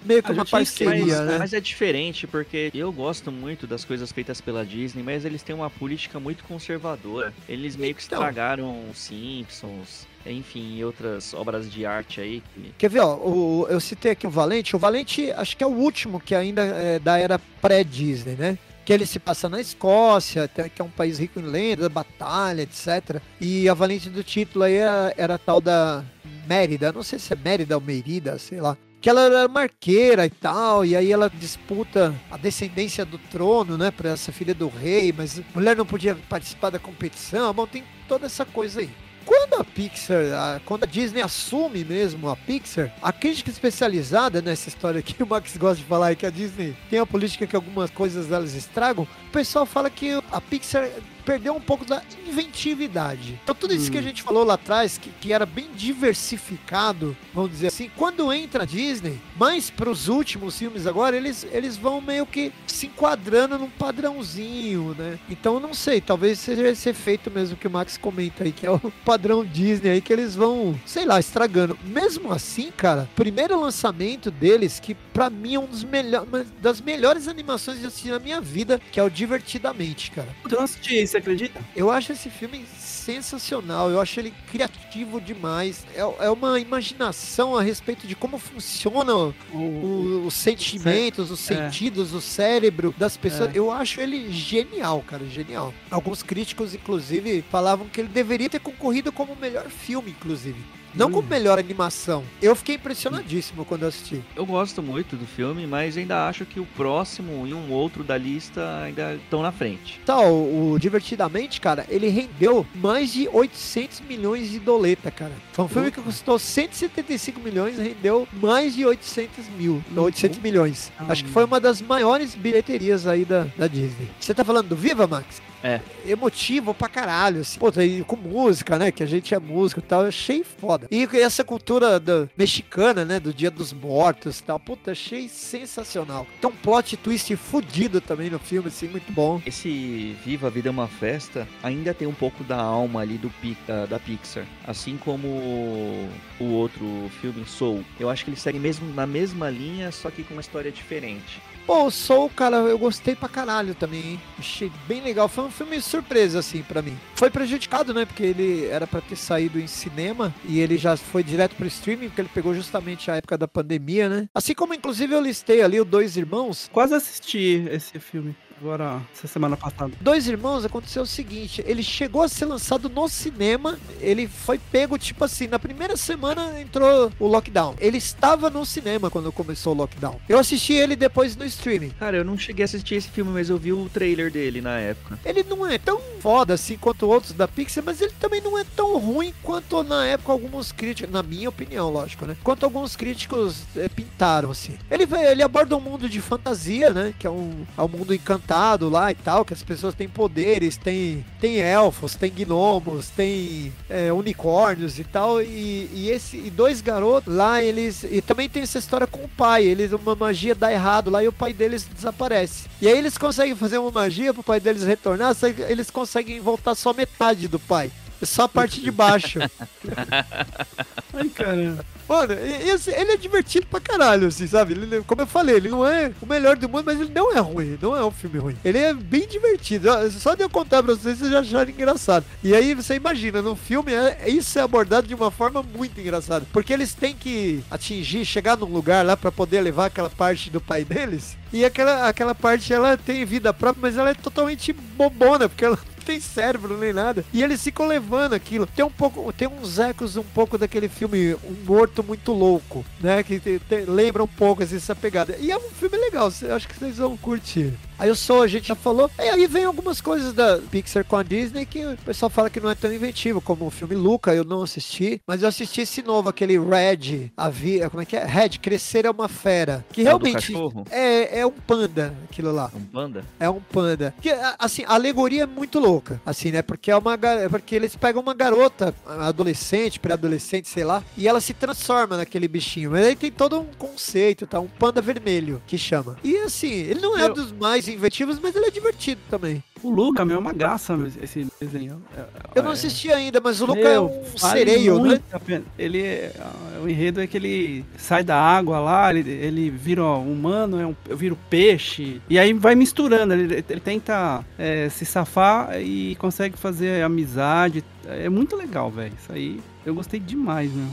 meio que uma parceria, esquema, né? Mas é diferente porque eu gosto muito das coisas feitas pela Disney, mas eles têm uma política muito conservadora. Eles meio que Então. estragaram Simpsons, enfim, outras obras de arte aí. que- Quer ver, ó, o- eu citei aqui o Valente. O Valente, acho que é o último que ainda é da era pré-Disney, né? Que ele se passa na Escócia, até que é um país rico em lenda, batalha, etc. E a valente do título aí era, era a tal da Mérida, não sei se é Mérida ou Merida, sei lá. Que ela era marqueira e tal, e aí ela disputa a descendência do trono, né, pra essa filha do rei, mas a mulher não podia participar da competição, bom, tem toda essa coisa aí. Quando a Pixar, a- quando a Disney assume mesmo a Pixar, a crítica especializada nessa história que o Max gosta de falar é que a Disney tem a política que algumas coisas elas estragam, o pessoal fala que a Pixar perdeu um pouco da inventividade. Então tudo isso que a gente falou lá atrás, que, que era bem diversificado, vamos dizer assim, quando entra a Disney, mais pros últimos filmes agora, eles, eles vão meio que se enquadrando num padrãozinho, né? Então eu não sei, talvez seja esse efeito mesmo que o Max comenta aí, que é o padrão Disney aí, que eles vão, sei lá, estragando. Mesmo assim, cara, primeiro lançamento deles, que pra mim é um dos melhores, das melhores animações de assistir na minha vida, que é o Divertidamente, cara. Eu não assisti, você acredita? Eu acho esse filme sensacional, eu acho ele criativo demais. É, é uma imaginação a respeito de como funciona o- o- os sentimentos, os É. sentidos, o cérebro das pessoas. É. Eu acho ele genial, cara, genial. Alguns críticos, inclusive, falavam que ele deveria ter concorrido como o melhor filme, inclusive. Não Hum. como melhor animação. Eu fiquei impressionadíssimo quando eu assisti. Eu gosto muito do filme, mas ainda acho que o próximo e um outro da lista ainda estão na frente. Tá, o, o Divertidamente, cara, ele rendeu mais de 800 milhões de doleta, cara. Foi um filme que custou 175 milhões e rendeu mais de 800 mil, não, 800 milhões. Ah, Acho que foi uma das maiores bilheterias aí da, da Disney. Você tá falando do Viva, Max? É. Emotivo pra caralho, assim. Pô, e com música, né? Que a gente é músico e tal. Eu achei foda. E essa cultura da, mexicana, né? Do Dia dos Mortos e tal. Puta, achei sensacional. Tem um plot twist fudido também no filme, assim, muito bom. Esse Viva a Vida é uma Festa ainda tem um pouco da alma ali do da, da Pixar. Assim como o outro filme Soul. Eu acho que eles seguem mesmo na mesma linha, só que com uma história diferente. Pô, o Soul, cara, eu gostei pra caralho também, hein? Achei bem legal. Foi um filme surpresa, assim, pra mim. Foi prejudicado, né? Porque ele era pra ter saído em cinema e ele já foi direto pro streaming, porque ele pegou justamente a época da pandemia, né? Assim como, inclusive, eu listei ali o Dois Irmãos. Quase assisti esse filme. Agora, essa semana passada. Dois Irmãos aconteceu o seguinte: ele chegou a ser lançado no cinema, ele foi pego, tipo assim, na primeira semana entrou o lockdown. Ele estava no cinema quando começou o lockdown. Eu assisti ele depois no streaming. Cara, eu não cheguei a assistir esse filme, mas eu vi o trailer dele na época. Ele não é tão foda assim quanto outros da Pixar, mas ele também não é tão ruim quanto na época alguns críticos, na minha opinião, lógico, né? Quanto alguns críticos é, pintaram, assim. Ele, ele aborda um mundo de fantasia, né? Que é um, é um mundo encantado lá e tal, que as pessoas têm poderes, tem, tem elfos, tem gnomos, tem é, unicórnios e tal. E, e, esse, e dois garotos lá, eles. E também tem essa história com o pai. Eles, uma magia dá errado lá e o pai deles desaparece. E aí eles conseguem fazer uma magia pro pai deles retornar, eles conseguem voltar só metade do pai. Só a parte de baixo. Ai, caramba. Mano, esse, ele é divertido pra caralho, assim, sabe? Ele, como eu falei, ele não é o melhor do mundo, mas ele não é ruim. Não é um filme ruim. Ele é bem divertido. Só de eu contar pra vocês, vocês já acharam engraçado. E aí você imagina, no filme, é, isso é abordado de uma forma muito engraçada. Porque eles têm que atingir, chegar num lugar lá pra poder levar aquela parte do pai deles. E aquela, aquela parte, ela tem vida própria, mas ela é totalmente bobona, porque ela tem cérebro nem nada. E eles ficam levando aquilo. Tem um pouco, tem uns ecos um pouco daquele filme Um Morto Muito Louco, né? Que te, te, lembra um pouco assim, essa pegada. E é um filme legal, acho que vocês vão curtir. Aí o Soul a gente já falou. E aí vem algumas coisas da Pixar com a Disney que o pessoal fala que não é tão inventivo, como o filme Luca, eu não assisti, mas eu assisti esse novo, aquele Red, a vida, como é que é? Red, Crescer é uma Fera. Que É realmente é, é um panda, aquilo lá. Um panda? É um panda. Que, assim, a alegoria é muito louca. Assim, né? Porque é uma porque eles pegam uma garota, adolescente, pré-adolescente, sei lá, e ela se transforma naquele bichinho. Mas aí tem todo um conceito, tá? Um panda vermelho que chama. E assim, ele não é Eu- dos mais inventivos, mas ele é divertido também. O Luca, meu, é uma graça esse desenho. Eu não É- assisti ainda, mas o Luca Meu, é um sereio, né? Ele é, o enredo é que ele sai da água lá, ele, ele vira humano, é um, vira peixe, e aí vai misturando. Ele, ele tenta é, se safar e consegue fazer amizade. É muito legal, velho. Isso aí eu gostei demais, meu.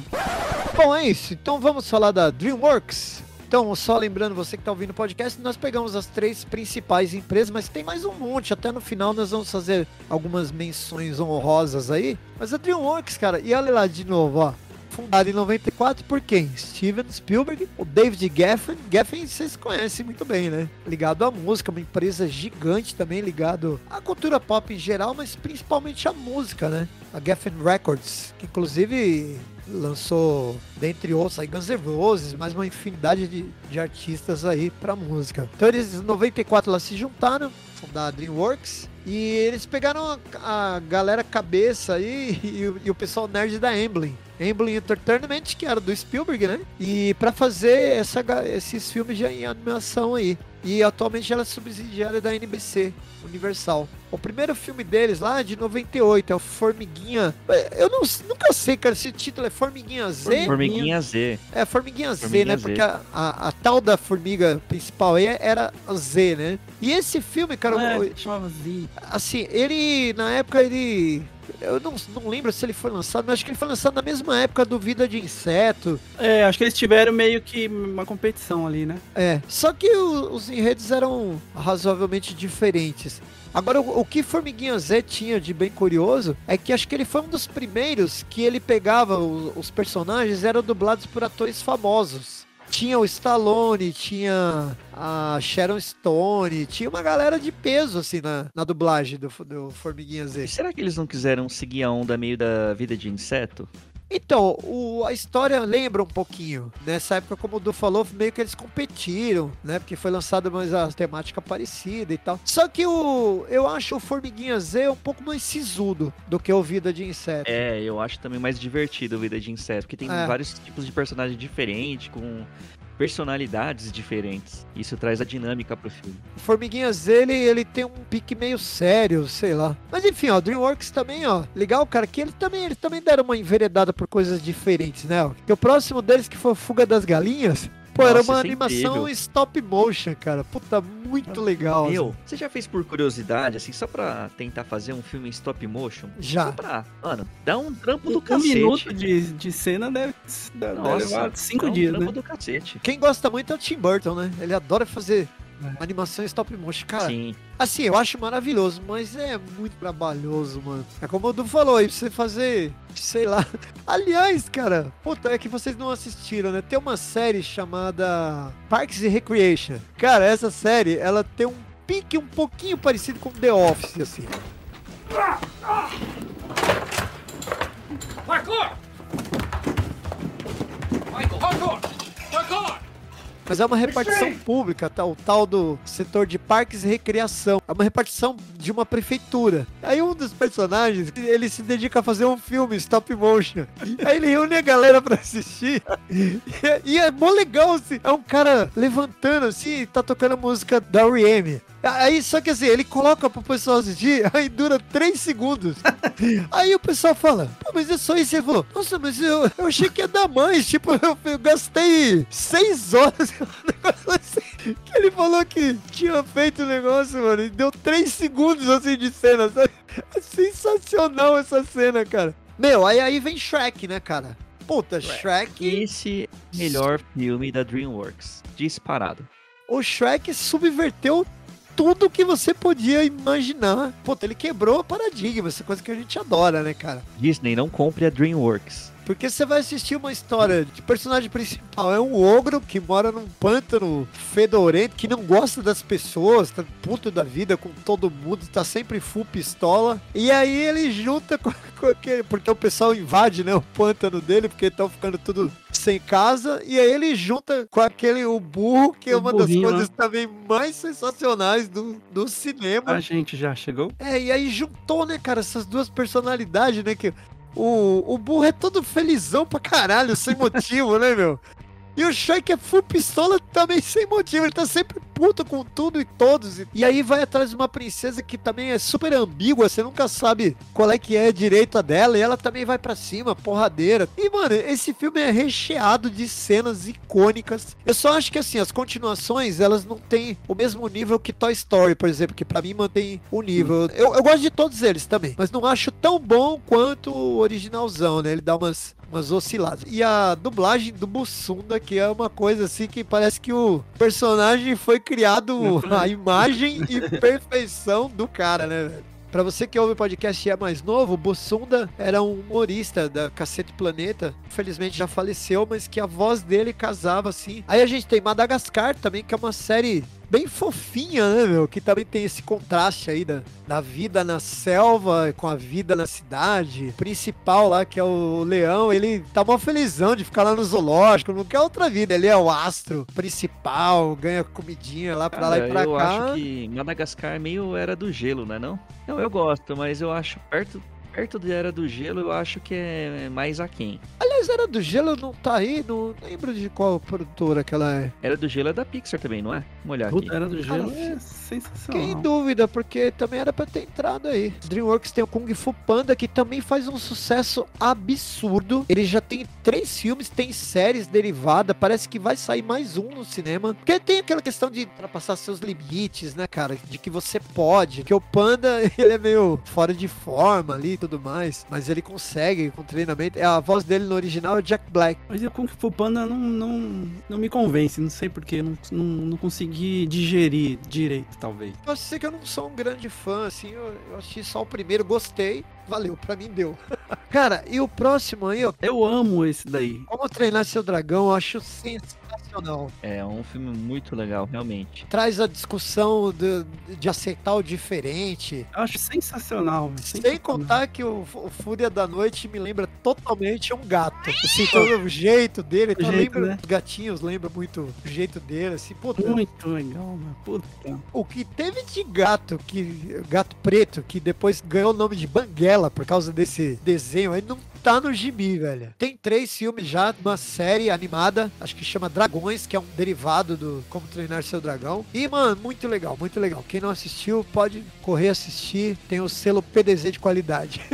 Bom, é isso. Então vamos falar da DreamWorks. Então, só lembrando você que está ouvindo o podcast, nós pegamos as três principais empresas, mas tem mais um monte. Até no final nós vamos fazer algumas menções honrosas aí. Mas a DreamWorks, cara, e olha lá de novo, ó. Fundada em 94 por quem? Steven Spielberg, o David Geffen. Geffen vocês conhecem muito bem, né? Ligado à música, uma empresa gigante também ligado à cultura pop em geral, mas principalmente à música, né? A Geffen Records, que inclusive lançou, dentre outros, aí Guns N' Roses, mais uma infinidade de, de artistas aí pra música. Então eles, em 94, lá se juntaram, fundaram a DreamWorks, e eles pegaram a, a galera cabeça aí e, e o pessoal nerd da Amblin. Amblin Entertainment, que era do Spielberg, né? E pra fazer essa, esses filmes de em animação aí. E atualmente ela é subsidiária da NBC, Universal. O primeiro filme deles lá é de 98, é o Formiguinha. Eu não, nunca sei, cara, se o título é Formiguinha Z. Formiguinha Z. É, Formiguinha Z, Formiguinha né? Z. Porque a, a, a tal da formiga principal aí era a Z, né? E esse filme, cara, o- É, chamava Z. assim, ele, na época, ele. Eu não, não lembro se ele foi lançado, mas acho que ele foi lançado na mesma época do Vida de Inseto. É, acho que eles tiveram meio que uma competição ali, né? É. Só que o- os enredos eram razoavelmente diferentes. Agora, o, o que Formiguinha Z tinha de bem curioso é que acho que ele foi um dos primeiros que ele pegava o- os personagens eram dublados por atores famosos. Tinha o Stallone, tinha a Sharon Stone, tinha uma galera de peso assim na, na dublagem do, do Formiguinha Z. Será que eles não quiseram seguir a onda meio da vida de inseto? Então, o- a história lembra um pouquinho. Nessa época, como o Du falou, meio que eles competiram, né? Porque foi lançada mais a temática parecida e tal. Só que o, eu acho o Formiguinha Z um pouco mais sisudo do que o Vida de Inseto. É, eu acho também mais divertido a vida de inseto, porque tem É. vários tipos de personagem diferentes, com personalidades diferentes. Isso traz a dinâmica pro filme. O Formiguinha Z, ele, ele tem um pique meio sério, sei lá. Mas enfim, ó, DreamWorks também, ó. Legal, cara, que ele também, eles também deram uma enveredada por coisas diferentes, né? Que o próximo deles, que foi Fuga das Galinhas, pô, era Nossa, uma isso é animação incrível. stop motion, cara. Puta, muito legal. assim. Meu, você já fez por curiosidade, assim, só pra tentar fazer um filme em stop motion? Já. Só pra, mano, dá um trampo do Um cacete. minuto de, de cena deve, deve Nossa, levar cinco dá um dias, trampo né? do cacete. Quem gosta muito é o Tim Burton, né? Ele adora fazer Uma animação stop motion, cara. Sim. Assim, eu acho maravilhoso, mas é muito trabalhoso, mano. É como o Du falou aí, pra você fazer, sei lá. Aliás, cara, puta, é que vocês não assistiram, né? Tem uma série chamada Parks and Recreation. Cara, essa série, ela tem um pique um pouquinho parecido com The Office, assim. Mas é uma repartição pública, tá? O tal do setor de parques e recreação. É uma repartição de uma prefeitura. Aí um dos personagens, ele se dedica a fazer um filme stop motion. Aí ele reúne a galera pra assistir. E, e é mó legal, assim. É um cara levantando, assim, tá tocando a música da R.E.M. Aí, só que assim, ele coloca pro pessoal assistir, aí dura 3 segundos. Aí o pessoal fala, pô, mas é só isso. Ele falou, nossa, mas eu, eu achei que ia dar mais. Tipo, eu, eu gastei 6 horas. assim, que ele falou que tinha feito o negócio, mano, e deu 3 segundos assim de cena, sabe? É sensacional essa cena, cara. Meu, aí, aí vem Shrek, né, cara? Puta, Shrek. Esse é melhor filme da DreamWorks. Disparado. O Shrek subverteu tudo que você podia imaginar. Puta, ele quebrou paradigma, essa coisa que a gente adora, né, cara? Disney, não compre a DreamWorks. Porque você vai assistir uma história de personagem principal. É um ogro que mora num pântano fedorento, que não gosta das pessoas, tá puto da vida com todo mundo, tá sempre full pistola. E aí ele junta com, com aquele. Porque o pessoal invade, né? O pântano dele, porque estão ficando tudo sem casa. E aí ele junta com aquele o burro, que é O uma das burrinho, coisas também mais sensacionais do, do cinema. A gente já chegou? É, e aí juntou, né, cara, essas duas personalidades, né? Que o, o burro é todo felizão pra caralho, sem motivo, né, meu? E o Shrek é full pistola também sem motivo, ele tá sempre puto com tudo e todos. E aí vai atrás de uma princesa que também é super ambígua, você nunca sabe qual é que é a direita dela, e ela também vai pra cima, porradeira. E, mano, esse filme é recheado de cenas icônicas. Eu só acho que, assim, as continuações, elas não têm o mesmo nível que Toy Story, por exemplo, que pra mim mantém o nível. Eu, eu gosto de todos eles também, mas não acho tão bom quanto o originalzão, né? Ele dá umas umas osciladas. E a dublagem do Bussunda, que é uma coisa assim que parece que o personagem foi criado a imagem e perfeição do cara, né, velho? Pra você que ouve o podcast e é mais novo, o Bussunda era um humorista da Cacete Planeta. Infelizmente já faleceu, mas que a voz dele casava assim. Aí a gente tem Madagascar também, que é uma série bem fofinha, né, meu? Que também tem esse contraste aí da, da vida na selva com a vida na cidade. O principal lá, que é o leão, ele tá mó felizão de ficar lá no zoológico, não quer outra vida. Ele é o astro principal, ganha comidinha lá pra lá e pra eu cá. acho que Madagascar meio era do gelo, né não? Não, eu gosto, mas eu acho perto perto de Era do Gelo, eu acho que é mais aquém. Aliás, Era do Gelo não tá aí, não lembro de qual produtora que ela é. Era do Gelo é da Pixar também, não é? Vamos olhar aqui. Era do Gelo Cara, é Fiquei em sensacional. dúvida, porque também era pra ter entrado aí. DreamWorks tem o Kung Fu Panda, que também faz um sucesso absurdo. Ele já tem três filmes, tem séries derivadas. Parece que vai sair mais um no cinema. Porque tem aquela questão de ultrapassar seus limites, né, cara? De que você pode. Que o Panda, ele é meio fora de forma ali e tudo mais. Mas ele consegue com treinamento. É, A voz dele no original é Jack Black. Mas o Kung Fu Panda não, não, não me convence, não sei porquê, não, não, não consegui digerir direito, talvez. Eu sei que eu não sou um grande fã, assim, eu, eu assisti só o primeiro, gostei, valeu, pra mim deu. Cara, e o próximo aí, ó, Eu amo esse daí. Como Treinar Seu Dragão, eu acho sensacional. É um filme muito legal, realmente. Traz a discussão de, de aceitar o diferente. Eu acho sensacional. Sem sensacional. contar que o, o Fúria da Noite me lembra totalmente um gato. Assim, todo o jeito dele, então, jeito, lembra, né? os gatinhos lembra muito o jeito dele, assim, pô, Muito legal, mano. Puta. O que teve de gato, que gato preto, que depois ganhou o nome de Banguela por causa desse desenho, aí não tá no gibi, velho. Tem três filmes já, uma série animada, acho que chama Dragões, que é um derivado do Como Treinar Seu Dragão. E, mano, muito legal, muito legal. Quem não assistiu, pode correr assistir. Tem o selo PDZ de qualidade.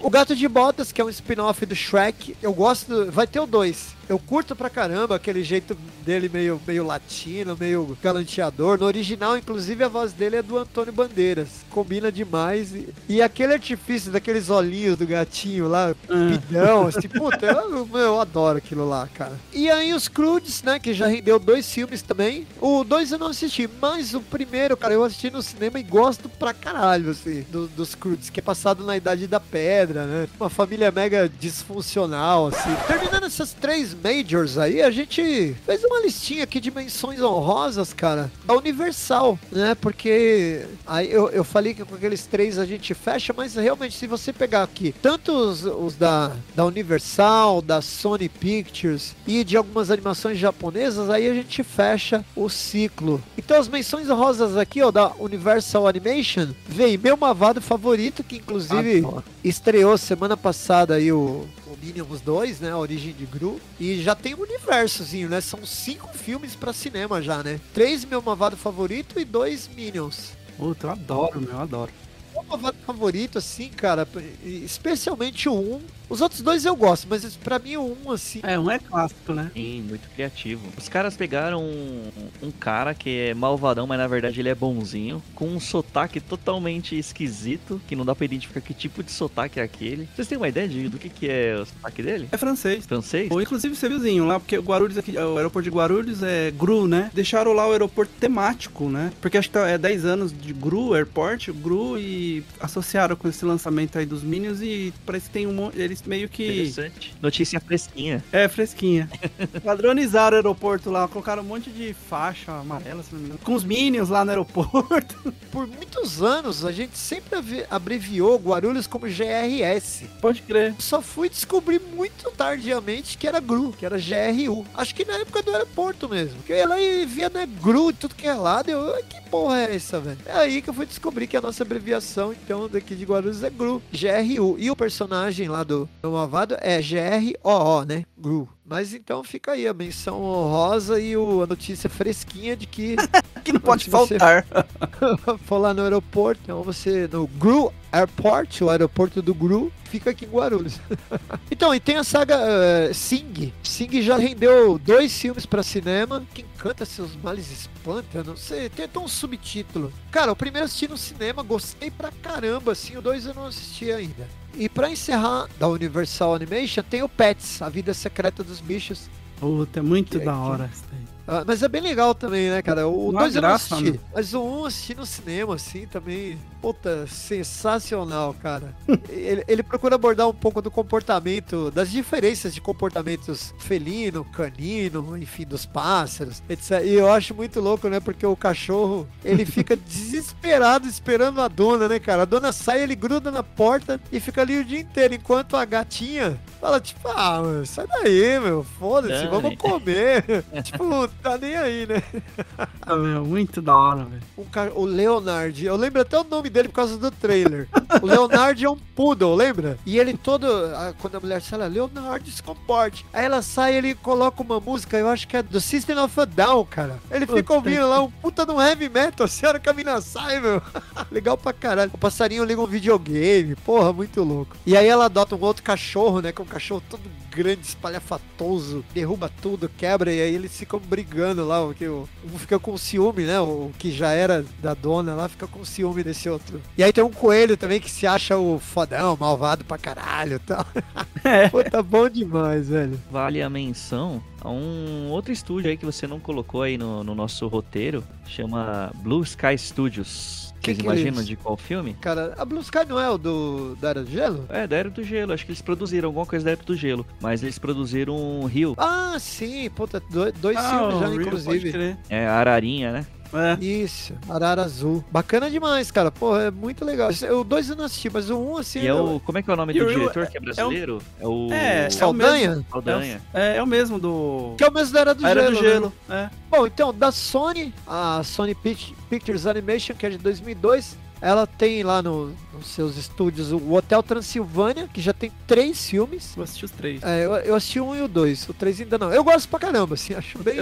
O Gato de Botas, que é um spin-off do Shrek, eu gosto. do- Vai ter o 2. Eu curto pra caramba aquele jeito dele meio, meio latino, meio galanteador. No original, inclusive, a voz dele é do Antônio Bandeiras. Combina demais. E, e aquele artifício daqueles olhinhos do gatinho lá, pidão, assim, puta, eu, eu adoro aquilo lá, cara. E aí os Crudes, né, que já rendeu dois filmes também. O dois eu não assisti, mas o primeiro, cara, eu assisti no cinema e gosto pra caralho, assim, do- dos Crudes, que é passado na Idade da Pedra, né? Uma família mega disfuncional, assim. Terminando essas três majors aí, a gente fez uma listinha aqui de menções honrosas, cara, da Universal, né? Porque aí eu, eu falei que com aqueles três a gente fecha, mas realmente se você pegar aqui, tanto os, os da, da Universal, da Sony Pictures e de algumas animações japonesas, aí a gente fecha o ciclo. Então as menções honrosas aqui, ó, da Universal Animation, vem meu mavado favorito, que inclusive estreou semana passada aí o, o Minions 2, né? A origem de Gru. E já tem um universozinho, né? São cinco filmes pra cinema já, né? Três meu mavado favorito e dois Minions. Puta, eu adoro, meu, eu adoro. Meu mavado favorito, assim, cara, especialmente o 1. Os outros dois eu gosto, mas pra mim o 1, assim. É, um é clássico, né? Sim, muito criativo. Os caras pegaram um, um cara que é malvadão, mas na verdade ele é bonzinho, com um sotaque totalmente esquisito, que não dá pra identificar que tipo de sotaque é aquele. Vocês têm uma ideia de, do que, que é o sotaque dele? É francês. Francês? Ou inclusive você viuzinho lá, porque o Guarulhos aqui, o aeroporto de Guarulhos é GRU, né? Deixaram lá o aeroporto temático, né? Porque acho que tá- é 10 anos de GRU, Airport, GRU, e associaram com esse lançamento aí dos Minions e parece que tem um monte. Eles meio que. Interessante. Notícia fresquinha. É, fresquinha. Padronizaram o aeroporto lá, colocaram um monte de faixa amarela, se não me engano, com os Minions lá no aeroporto. Por muitos anos a gente sempre abreviou Guarulhos como GRS. Pode crer. Só fui descobrir muito tardiamente que era GRU, que era GRU. Acho que na época do aeroporto mesmo. Que eu ia lá e via né, GRU e tudo que é lado. Eu, "Ai, que porra é essa, velho? É aí que eu fui descobrir que a nossa abreviação, então, daqui de Guarulhos é GRU. GRU. E o personagem lá do, do Malvado é GROO, né? GRU. Mas então fica aí a menção honrosa e o, a notícia fresquinha de que Que não pode faltar. for lá no aeroporto, então você no GRU Airport, o aeroporto do GRU, fica aqui em Guarulhos. então, e tem a saga eh, Sing. Sing já rendeu dois filmes pra cinema. Quem canta seus males espanta, não sei, tem até um subtítulo. Cara, o primeiro assisti no cinema, gostei pra caramba, assim, o dois eu não assisti ainda. E pra encerrar da Universal Animation, tem o Pets, A Vida Secreta dos Bichos. Puta, é muito Que- da que- hora isso daí. Ah, mas é bem legal também, né, cara? O Uma 2 eu não assisti, né? mas o 1 um assisti no cinema, assim, também. Puta, sensacional, cara. ele, ele procura abordar um pouco do comportamento, das diferenças de comportamentos felino, canino, enfim, dos pássaros, etc. E eu acho muito louco, né? Porque o cachorro, ele fica desesperado esperando a dona, né, cara? A dona sai, ele gruda na porta e fica ali o dia inteiro, enquanto a gatinha fala, tipo, ah, mano, sai daí, meu, foda-se, vamos comer. tipo, tá nem aí, né? Ah, meu, muito da hora, velho. Cara, o Leonard, eu lembro até o nome dele por causa do trailer. O Leonard é um poodle, lembra? E ele todo, quando a mulher fala, Leonard, se comporte. Aí ela sai, ele coloca uma música, eu acho que é do System of a Down, cara. Ele fica ouvindo lá um puta no heavy metal, assim, a hora que a mina sai, meu. Legal pra caralho. O passarinho liga um videogame, porra, muito louco. E aí ela adota um outro cachorro, né, que é um cachorro todo grande, espalhafatoso, derruba tudo, quebra, e aí eles ficam brigando lá, porque um fica com ciúme, né? O que já era da dona lá fica com ciúme desse outro. E aí tem um coelho também que se acha o fodão, malvado pra caralho e tal. É. Pô, tá bom demais, velho. Vale a menção a um outro estúdio aí que você não colocou aí no, no nosso roteiro, chama Blue Sky Studios. Que Vocês que imaginam isso? de qual filme? Cara, a Blue Sky não é o do da Era do Gelo? É, da Era do Gelo. Acho que eles produziram alguma coisa da Era do Gelo. Mas eles produziram um Rio. Ah, sim, puta, dois, dois Ah, filmes já, Rio, inclusive. É, a Ararinha, né? É. Isso, Arara Azul. Bacana demais, cara. Pô, é muito legal. O dois eu não assisti, mas o um, assim. E é o. Como é que é o nome do diretor que é brasileiro? É o. É, Saldanha? Saldanha. É, é o mesmo do. Que é o mesmo da Era do Era Gelo. do né? Gelo. É. Bom, então, da Sony, a Sony Pic- Pictures Animation, que é de 2002, ela tem lá no, nos seus estúdios o Hotel Transilvânia, que já tem três filmes. Eu assisti os três. É, eu, eu assisti um e o dois, o três ainda não. Eu gosto pra caramba, assim, acho bem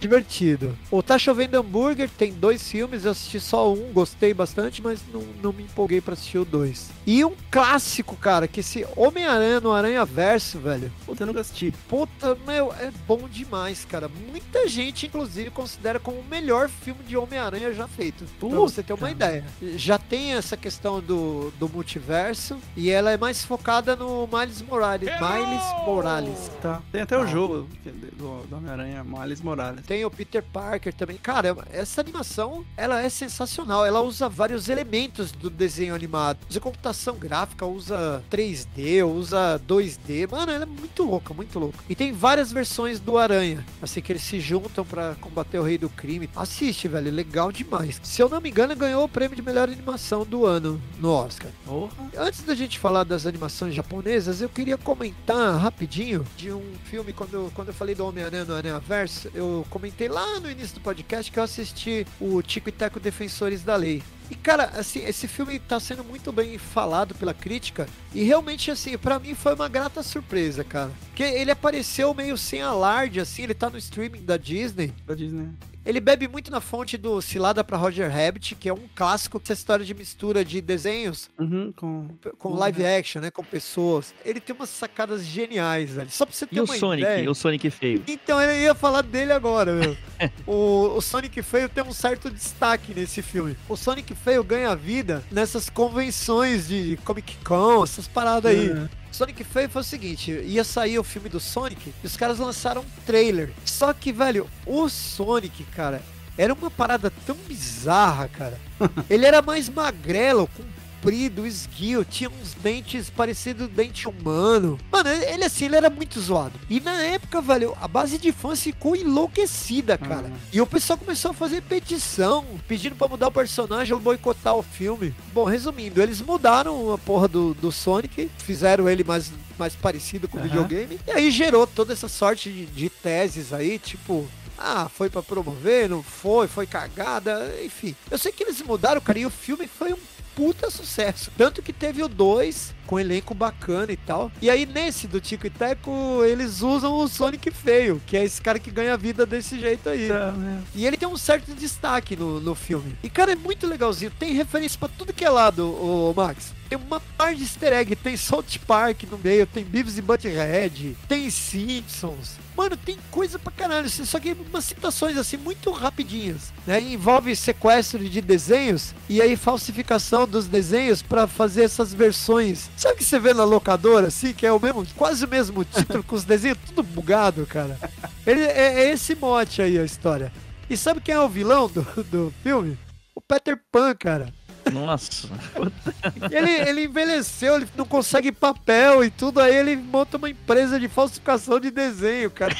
divertido. O Tá Chovendo Hambúrguer tem dois filmes, eu assisti só um, gostei bastante, mas não, não me empolguei pra assistir o dois. E um clássico, cara, que esse Homem-Aranha no Aranha Verso, velho. Puta, eu nunca assisti. Puta, meu, é bom demais, cara. Muita gente, inclusive, considera como o melhor filme de Homem-Aranha já feito. Pra Puta. você ter uma ideia. Já tem essa questão do, do multiverso e ela é mais focada no Miles Morales. Miles Morales. Tá. Tem até o jogo que é do, do Homem-Aranha, Miles Morales. Tem o Peter Parker também. Cara, essa animação, ela é sensacional. Ela usa vários elementos do desenho animado. Usa computação gráfica, usa 3D, usa 2D. Mano, ela é muito louca, muito louca. E tem várias versões do Aranha. Assim, que eles se juntam pra combater o Rei do Crime. Assiste, velho. Legal demais. Se eu não me engano, ganhou o prêmio de melhor animação do ano no Oscar. Porra. Antes da gente falar das animações japonesas, eu queria comentar rapidinho de um filme, quando, eu- quando eu falei do Homem-Aranha no Aranha Verso, eu comentei lá no início do podcast que eu assisti o Tico e Teco Defensores da Lei. E cara, assim, esse filme tá sendo muito bem falado pela crítica e realmente assim, pra mim foi uma grata surpresa, cara. Porque ele apareceu meio sem alarde assim, ele tá no streaming da Disney. Da Disney. Ele bebe muito na fonte do Cilada pra Roger Rabbit, que é um clássico, essa história de mistura de desenhos Uhum, com. com Uhum. live action, né? Com pessoas. Ele tem umas sacadas geniais, velho. Só pra você ter E o uma Sonic? ideia. O Sonic feio? Então eu ia falar dele agora, meu. o, o Sonic Feio tem um certo destaque nesse filme. O Sonic Feio ganha vida nessas convenções de Comic Con, essas paradas aí. Sonic Feio foi o seguinte, ia sair o filme do Sonic e os caras lançaram um trailer. Só que, velho, o Sonic, cara, era uma parada tão bizarra, cara. Ele era mais magrelo, comprido, esguio, tinha uns dentes parecidos dente humano. Mano, ele assim, ele era muito zoado. E na época, velho, a base de fãs ficou enlouquecida, cara. Uhum. E o pessoal começou a fazer petição, pedindo pra mudar o personagem ou boicotar o filme. Bom, resumindo, eles mudaram a porra do, do Sonic, fizeram ele mais, mais parecido com o Aham. videogame, e aí gerou toda essa sorte de, de teses aí, tipo. Ah, foi pra promover, não foi, foi cagada, enfim. Eu sei que eles mudaram, cara, e o filme foi um puta sucesso. Tanto que teve o 2 com elenco bacana e tal. E aí nesse do Tico e Teco, eles usam o Sonic feio, que é esse cara que ganha vida desse jeito aí. Né? E ele tem um certo destaque no, no filme. E, cara, é muito legalzinho. Tem referência pra tudo que é lado, o Max. Tem uma par de easter egg. Tem South Park no meio, tem Beavis e Butthead, tem Simpsons. Mano, tem coisa pra caralho. Só que umas citações, assim, muito rapidinhas. Né? Envolve sequestro de desenhos e aí falsificação dos desenhos pra fazer essas versões. Sabe o que você vê na locadora, assim, que é o mesmo, quase o mesmo título, com os desenhos tudo bugado, cara? Ele, é, é esse mote aí a história. E sabe quem é o vilão do, do filme? O Peter Pan, cara. Nossa. Ele, ele envelheceu, ele não consegue papel e tudo, aí ele monta uma empresa de falsificação de desenho, cara.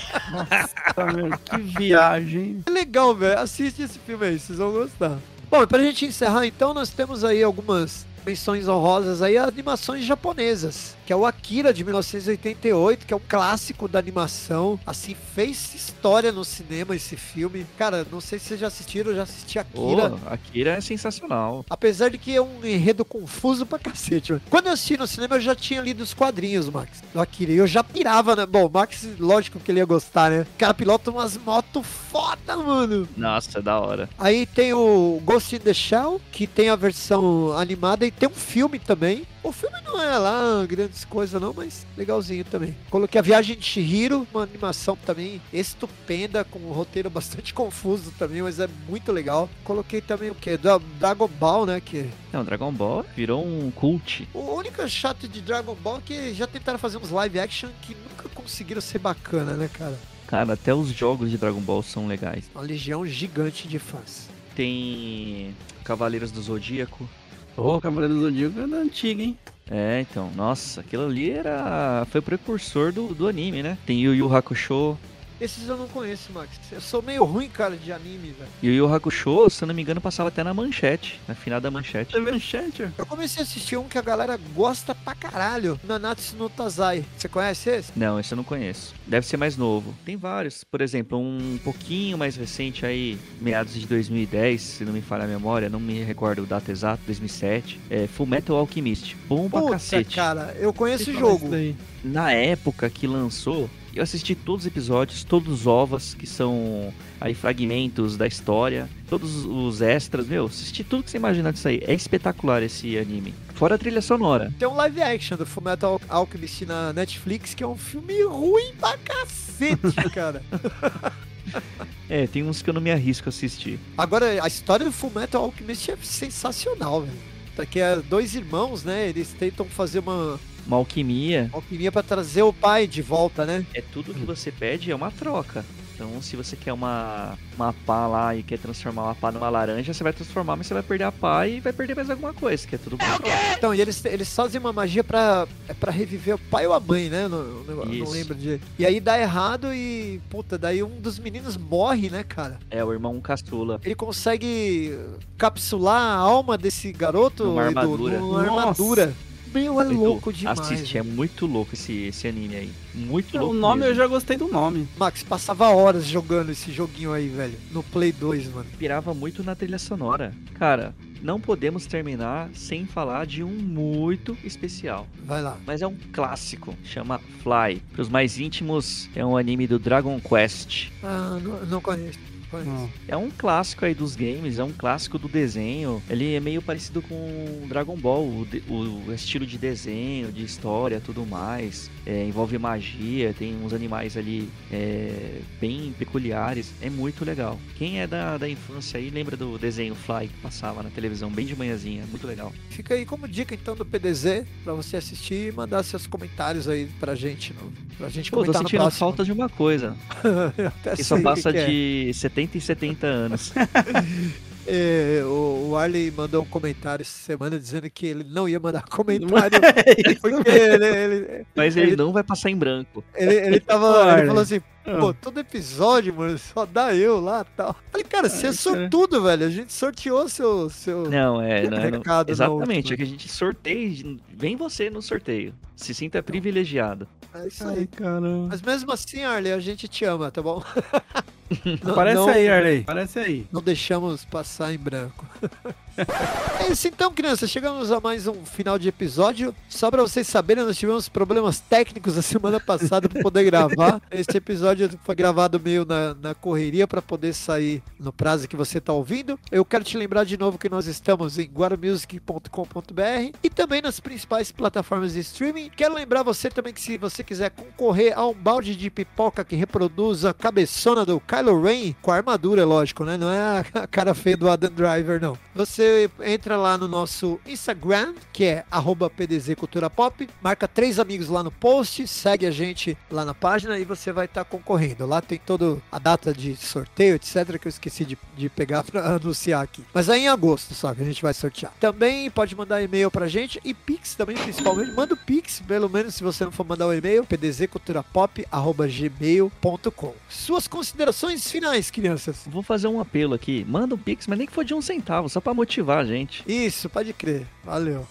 Tá, meu, que viagem. É legal, velho. Assiste esse filme aí, vocês vão gostar. Bom, e pra gente encerrar então, nós temos aí algumas menções honrosas aí, animações japonesas, que é o Akira de 1988, que é um clássico da animação. Assim, fez história no cinema esse filme. Cara, não sei se vocês já assistiram, eu já assisti Akira. Pô, Akira é sensacional. Apesar de que é um enredo confuso pra cacete, mano. Quando eu assisti no cinema, eu já tinha lido os quadrinhos, Max, do Akira. E eu já pirava, né? Bom, Max, lógico que ele ia gostar, né? O cara pilota umas motos foda, mano. Nossa, é da hora. Aí tem o Ghost in the Shell, que tem a versão animada e tem um filme também. O filme não é lá grandes coisas não, mas legalzinho também. Coloquei a Viagem de Shihiro, uma animação também estupenda, com um roteiro bastante confuso também, mas é muito legal. Coloquei também o que? Dragon Ball, né? Que Não, Dragon Ball virou um cult. o único chato de Dragon Ball é que já tentaram fazer uns live action que nunca conseguiram ser bacana, né, cara? Cara, até os jogos de Dragon Ball são legais. Uma legião gigante de fãs. Tem Cavaleiros do Zodíaco. Ô, Cavaleiro do Zodíaco é da antiga, hein? É, então, nossa, aquilo ali era. Foi precursor do, do anime, né? Tem Yu Yu Hakusho. Esses eu não conheço, Max. Eu sou meio ruim, cara, de anime, velho. E o Yu Hakusho, se eu não me engano, passava até na manchete, na final da manchete. Manchete? Eu comecei a assistir um que a galera gosta pra caralho. Nanatsu no Tazai. Você conhece esse? Não, esse eu não conheço. Deve ser mais novo. Tem vários. Por exemplo, um pouquinho mais recente aí, meados de 2010, se não me falha a memória, não me recordo o data exato, 2007. É Full Metal Alchemist. Bom pra Puta, cacete. cara, eu conheço o jogo. Na época que lançou, eu assisti todos os episódios, todos os ovas, que são aí fragmentos da história, todos os extras, meu, assisti tudo que você imaginar disso aí. É espetacular esse anime. Fora a trilha sonora. Tem um live action do Fullmetal Alchemist na Netflix, que é um filme ruim pra cacete, cara. É, tem uns que eu não me arrisco a assistir. Agora, a história do Fullmetal Alchemist é sensacional, velho. Porque é dois irmãos, né? Eles tentam fazer uma Uma alquimia alquimia pra trazer o pai de volta, né? é tudo que você pede é uma troca. Então, se você quer uma, uma pá lá e quer transformar uma pá numa laranja, você vai transformar, mas você vai perder a pá e vai perder mais alguma coisa, que é tudo troca. Então, e eles, eles fazem uma magia pra, é pra reviver o pai ou a mãe, né? Não, não, lembro de. E aí dá errado e, puta, daí um dos meninos morre, né, cara? É, o irmão caçula. Ele consegue capsular a alma desse garoto Numa armadura. numa Nossa. armadura. Meu, é Edu, louco demais. Assiste, é muito louco esse, esse anime aí. Muito O louco. nome eu mesmo. já gostei do nome. Max, passava horas jogando esse joguinho aí, velho. No Play 2, mano. Pirava muito na trilha sonora. Cara, não podemos terminar sem falar de um muito especial. Vai lá. Mas é um clássico, chama Fly. Para os mais íntimos, é um anime do Dragon Quest. Ah, não, não conheço. É um clássico aí dos games, é um clássico do desenho. Ele é meio parecido com Dragon Ball, o, de, o estilo de desenho, de história, tudo mais. É, envolve magia, tem uns animais ali é, bem peculiares. É muito legal. Quem é da, da infância aí lembra do desenho Fly que passava na televisão bem de manhãzinha, muito legal. Fica aí como dica então do PDZ para você assistir e mandar seus comentários aí pra gente, no, pra gente Pô, comentar tô sentindo falta de uma coisa. Isso só passa que é. de é. 70 80 e 70 anos. É, o, o Arley mandou um comentário essa semana dizendo que ele não ia mandar comentário. é ele, ele, Mas ele, ele, não vai passar em branco. Ele, ele, tava, ele falou assim: pô, todo episódio, mano, só dá eu lá e tal. Falei, cara, você é cara. sortudo, velho. A gente sorteou seu. seu... Não, é. Não, não- Recado na exatamente, é que a gente sorteia. Vem você no sorteio. Se sinta privilegiado. É isso Ai, aí. caramba. Mas mesmo assim, Arley, a gente te ama, tá bom? Não- Aparece não- aí, Arley. Aparece aí. Não deixamos passar em branco. é isso então, crianças. Chegamos a mais um final de episódio. Só pra vocês saberem, nós tivemos problemas técnicos a semana passada pra poder gravar. Esse episódio foi gravado meio na, na correria pra poder sair no prazo que você tá ouvindo. Eu quero te lembrar de novo que nós estamos em guaramusic.com.br e também nas principais plataformas de streaming. Quero lembrar você também que se você quiser concorrer a um balde de pipoca que reproduz a cabeçona do Kylo Ren com a armadura, lógico, né? Não é a cara feia do Adam Driver, não. Você entra lá no nosso Instagram, que é arroba PDZ Cultura Pop, marca três amigos lá no post, segue a gente lá na página e você vai estar concorrendo. Lá tem toda a data de sorteio, etc, que eu esqueci de, de pegar pra anunciar aqui. Mas é em agosto só que a gente vai sortear. Também pode mandar e-mail pra gente e Pix também, principalmente. Manda o Pix, pelo menos se você não for mandar o e-mail, pdzculturapop.gmail.com. Suas considerações finais, crianças. Vou fazer um apelo aqui. Manda um pix, mas nem que for de um centavo, só pra motivar a gente. Isso, pode crer. Valeu.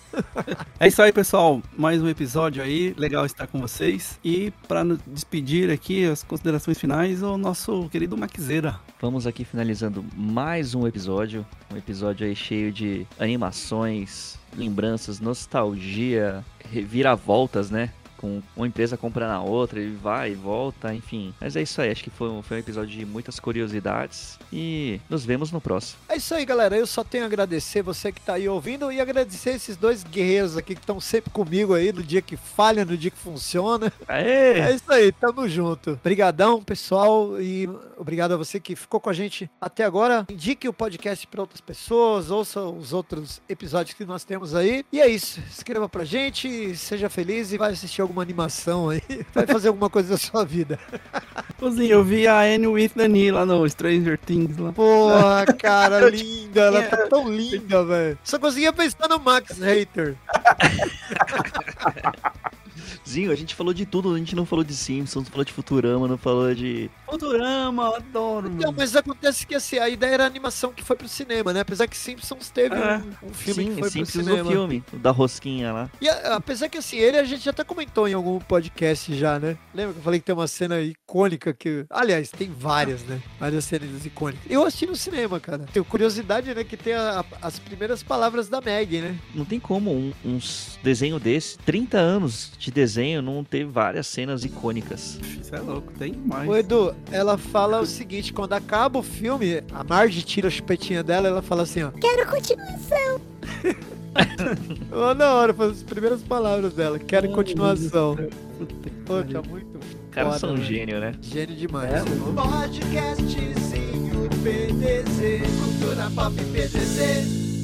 É isso aí, pessoal. Mais um episódio aí. Legal estar com vocês. E para nos despedir aqui, as considerações finais, o nosso querido Maquezeira. Vamos aqui finalizando mais um episódio. Um episódio aí cheio de animações, lembranças, nostalgia, reviravoltas, né? Com uma empresa comprando a outra, e vai e volta, enfim. Mas é isso aí, acho que foi um, foi um episódio de muitas curiosidades. E nos vemos no próximo. É isso aí, galera. Eu só tenho a agradecer você que tá aí ouvindo e agradecer esses dois guerreiros aqui que estão sempre comigo aí no dia que falha, no dia que funciona. Aê! É isso aí, tamo junto. Obrigadão, pessoal, e obrigado a você que ficou com a gente até agora. Indique o podcast para outras pessoas, ouça os outros episódios que nós temos aí. E é isso. Escreva pra gente, seja feliz e vai assistir alguma animação aí. Vai fazer alguma coisa da sua vida. Pôzinho, eu vi a Anne with Dani lá no Stranger Things lá. Porra, cara, linda. Ela tá tão linda, velho. Só conseguia pensar no Max Hater. Zinho, a gente falou de tudo, a gente não falou de Simpsons, não falou de Futurama, não falou de. Futurama, adoro, Não, mas acontece que assim, a ideia era a animação que foi pro cinema, né? Apesar que Simpsons teve É. um, um filme Sim, que foi Simpsons pro cinema. no filme, o da rosquinha lá. E a- apesar que assim, ele a gente até comentou em algum podcast já, né? Lembra que eu falei que tem uma cena icônica que. Aliás, tem várias, né? Várias cenas icônicas. Eu assisti no cinema, cara. Tenho curiosidade, né? Que tem a- a- as primeiras palavras da Meg, né? Não tem como um, um desenho desse, 30 anos de desenho, não ter várias cenas icônicas. Isso é louco, tem mais. Ô Edu, ela fala o seguinte: quando acaba o filme, a Marge tira a chupetinha dela ela fala assim, ó. Quero continuação. Ó, na hora, foi as primeiras palavras dela. Quero continuação. Pô, tá muito Caras foda, são né? gênio, né? Gênio demais. É, Podcastzinho PDZ, cultura pop PDZ.